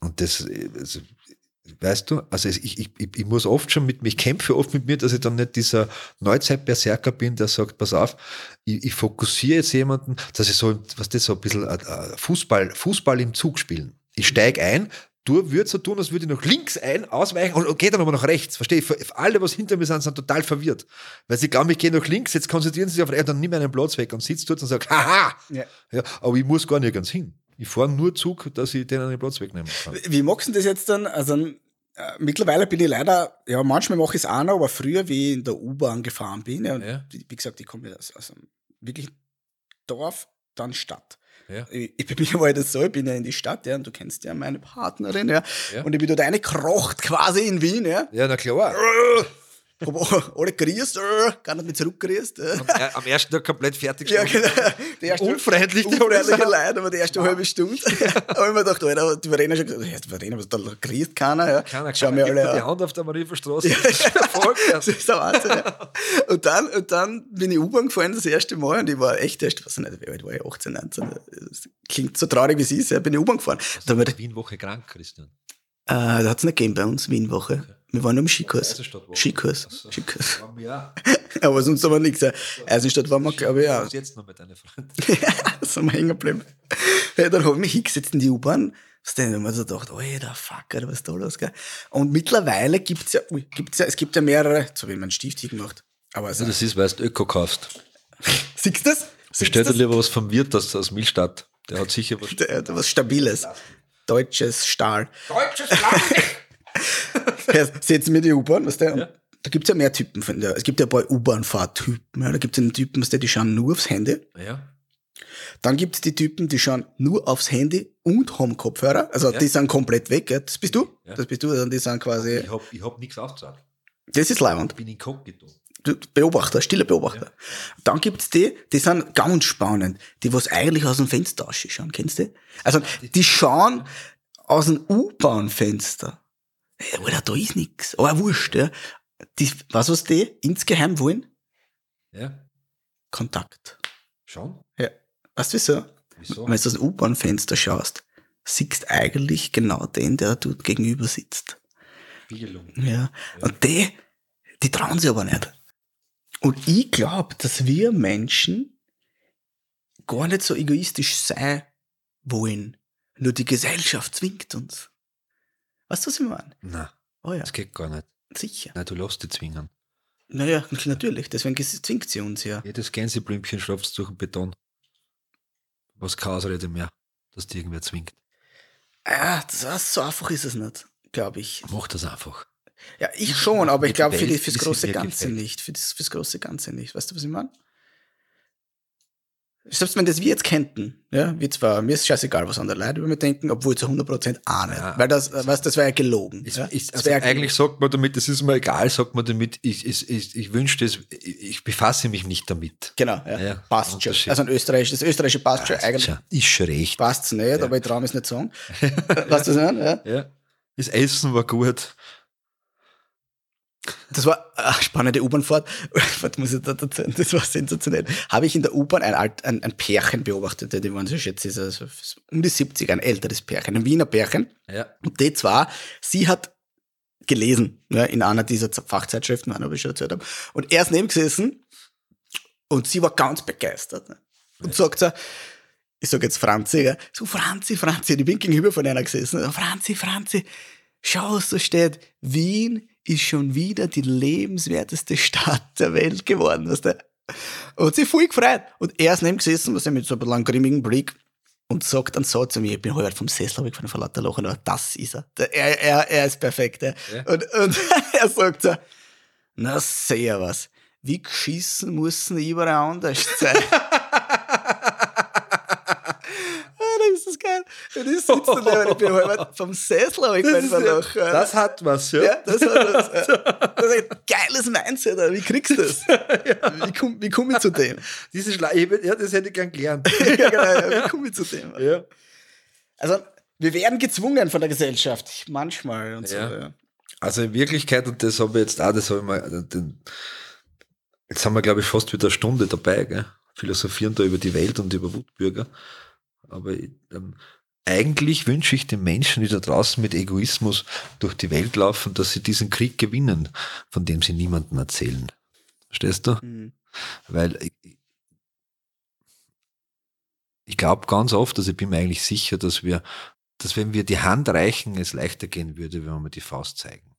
Und das, also, weißt du, also ich, ich, ich, muss oft schon mit mir, ich kämpfe oft mit mir, dass ich dann nicht dieser Neuzeit-Berserker bin, der sagt, pass auf, ich, ich fokussiere jetzt jemanden, dass ich so, was das so ein bisschen äh, äh, Fußball, Fußball im Zug spielen. Ich steige ein, du würdest so tun, als würde ich nach links ein, ausweichen und geht dann aber nach rechts. Verstehe ich? Alle, was hinter mir sind, sind total verwirrt. Weil sie glauben, ich gehe nach links, jetzt konzentrieren sie sich auf, er dann nimm einen Platz weg und sitzt dort und sagt, haha! Ja. Ja, aber ich muss gar nirgends hin. Ich fahre nur Zug, dass ich denen den Platz wegnehmen kann. Wie magst du das jetzt dann? Also, äh, mittlerweile bin ich leider, ja, manchmal mache ich es auch noch, aber früher, wie ich in der U-Bahn gefahren bin, ja, Ja. wie gesagt, ich komme aus, aus einem wirklich Dorf, dann Stadt. Ja. Ich, ich, bei mir war das so, ich bin ja in die Stadt, ja, und du kennst ja meine Partnerin, ja, Ja. und ich bin dort reingekrocht quasi in Wien, ja. Ja, na klar. Hab alle grüßt, äh, gar nicht mehr zurückgrüßt. Äh. Am, er- am ersten Tag komplett fertig. Ja, genau. Erste, Unfreundlich, Leute. Leute, aber die erste halbe Stunde. aber ich mir gedacht, Alter, die Verena schon gesagt, ja, die Verena, was da grüßt keiner, ja. Keiner, Schau keiner alle die an. Hand auf der Marienstraße. Das ist Erfolg. Das ist der Wahnsinn, ja. Und dann, und dann bin ich U-Bahn gefahren das erste Mal und ich war echt erst, weiß ich nicht, wie alt war ich, 18, 19. Das klingt so traurig, wie es ist, ja, bin ich U-Bahn gefahren. Da, haben wir- Wien-Woche krank, Christian. äh, da hat es nicht gegeben bei uns, Wien-Woche. Wir waren nur im Skikurs. Skikurs. Skikurs. Ja. Aber sonst aber nichts. ja. Eisenstadt waren wir, glaube ich, ja. Was jetzt noch mit deinen Freunden? ja, sind wir hängen geblieben. Ja, dann habe ich mich hingesetzt in die U-Bahn. Was denn? Und mir so gedacht, alter Fuck, Alter, was ist da los, gell? Und mittlerweile gibt's ja, ui, gibt's ja, es gibt ja mehrere, jetzt habe ich meinen Stift hier gemacht. Aber also, Das ist, weil du Öko kaufst. siehst du das? Bestell dir lieber was vom Wirt aus, aus Milchstadt. Der hat sicher was. Der- der Was Stabiles. Deutsches Stahl. Deutsches Plastik! Ja, setzen wir die U-Bahn, weißt du? Und Da gibt's ja mehr Typen. Von der, es gibt ja ein paar U-Bahn-Fahrtypen. Ja, da gibt's einen Typen, du, die schauen nur aufs Handy. Ja. Dann gibt's die Typen, die schauen nur aufs Handy und haben Kopfhörer. Also Ja. die sind komplett weg. Gell? Das bist du. Ja. Das bist du. Also die sind quasi. Ich hab, ich hab nichts aufgezahlt. Das ist leibend. Ich bin inkognito. Du- Beobachter, stiller Beobachter. Dann gibt's die, die sind ganz spannend, die was eigentlich aus dem Fenster ausschauen, kennst du? Also, die schauen aus dem U-Bahn-Fenster. Ey, Alter, da ist nix. Aber wurscht, ja. Die, was was die insgeheim wollen? Ja. Kontakt. Schon? Ja. Weißt du wieso? Wieso? Wenn du aus dem U-Bahn-Fenster schaust, siehst eigentlich genau den, der dort gegenüber sitzt. Spiegelung. Ja. Und die, die trauen sich aber nicht. Und ich glaube, dass wir Menschen gar nicht so egoistisch sein wollen. Nur die Gesellschaft zwingt uns. Weißt du, was ich meine? Na, Oh ja, das geht gar nicht. sicher. Nein, du lässt dich zwingen. Naja, natürlich. Deswegen zwingt sie uns ja. Jedes Gänseblümchen schraubst durch den Beton. Was keine Ausrede mehr, dass dir irgendwer zwingt. Ja, das, so einfach ist es nicht, glaube ich. Mach das einfach. Ja, ich schon, aber ich Die glaube für die, fürs große Ganze gefällt. nicht. Für das, fürs große Ganze nicht. Weißt du, was ich meine? Selbst wenn das wir jetzt könnten, ja, wir zwar, mir ist scheißegal, was andere Leute über mich denken, obwohl zu 100% auch nicht. Ja. Weil das, äh, weißt, das wäre ja gelogen. Es, ja? ist, also eigentlich sagt man damit, das ist mir egal, sagt man damit, ich, ich, ich, ich wünschte es, ich, ich befasse mich nicht damit. Genau, ja. Ja, passt schon. Also ein Österreich, das Österreichische passt schon. Eigentlich ist schon recht. passt's nicht, aber ich traue es nicht sagen. weißt du das nicht? Ja? Ja. Das Essen war gut. Das war eine spannende U-Bahn-Fahrt. Was muss ich da? Das war sensationell. Habe ich in der U-Bahn ein, Alt, ein, ein Pärchen beobachtet, die waren so schätze ich, also um die 70, ein älteres Pärchen, ein Wiener Pärchen. Ja. Und die zwar, sie hat gelesen, ja, in einer dieser Fachzeitschriften, habe ich schon erzählt habe. Und er ist neben gesessen und sie war ganz begeistert. Ne? Und sagt so, ich sage jetzt Franzi, ja, so Franzi, Franzi, ich bin gegenüber von einer gesessen, Franzi, Franzi, schau, was da steht, Wien ist schon wieder die lebenswerteste Stadt der Welt geworden, weißt du? Und sie voll gefreut. Und er ist neben gesessen, was er mit so einem grimmigen Blick und sagt dann so zu mir, ich bin heute vom Sessel weg von vor lauter Lachen, aber das ist er. Er, er, er ist perfekt. Ja. ja. Und, und er sagt so, na sehr was, wie geschissen muss überall anders sein. geil. Und ich sitze da und ich bin halt vom Sessel weggefallen vor Lachen. Das hat was, ja. ja das hat was. Das ist ein geiles Mindset, wie kriegst du das? ja. Wie komme wie komm ich zu dem? Diese Schleife, ja, das hätte ich gern gelernt. ja, genau, wie komme ich zu dem? Ja. Also, wir werden gezwungen von der Gesellschaft, manchmal und so. Ja. Also in Wirklichkeit, und das habe ich jetzt auch, das habe ich mal, den, jetzt haben wir, glaube ich, fast wieder eine Stunde dabei, gell? philosophieren da über die Welt und über Wutbürger. Aber ähm, eigentlich wünsche ich den Menschen, die da draußen mit Egoismus durch die Welt laufen, dass sie diesen Krieg gewinnen, von dem sie niemandem erzählen. Verstehst du? Mhm. Weil ich, ich glaube ganz oft, also ich bin mir eigentlich sicher, dass wir, dass wenn wir die Hand reichen, es leichter gehen würde, wenn wir die Faust zeigen.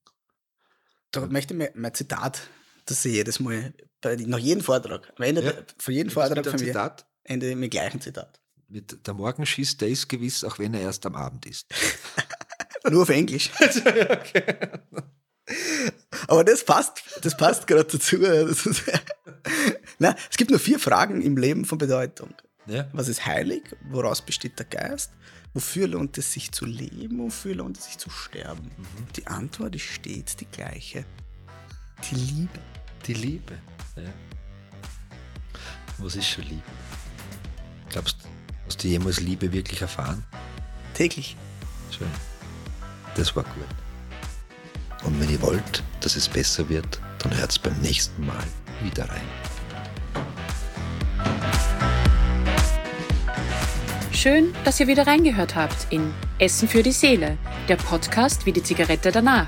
Da möchte ich mein Zitat, das ich jedes Mal, bei, nach jedem Vortrag, am Ende ja. von jedem Vortrag von mir, Zitat? Ende mit gleichen Zitat. Mit der Morgenschiss, der ist gewiss, auch wenn er erst am Abend ist. Nur auf Englisch. okay. Aber das passt, das passt gerade dazu. Na, es gibt nur vier Fragen im Leben von Bedeutung. Ja. Was ist heilig? Woraus besteht der Geist? Wofür lohnt es sich zu leben? Wofür lohnt es sich zu sterben? Mhm. Die Antwort ist stets die gleiche. Die Liebe. Die Liebe. Ja. Was ist schon Liebe? Glaubst du, Hast du jemals Liebe wirklich erfahren? Täglich. Schön. Das war gut. Und wenn ihr wollt, dass es besser wird, dann hört es beim nächsten Mal wieder rein. Schön, dass ihr wieder reingehört habt in Essen für die Seele, der Podcast wie die Zigarette danach.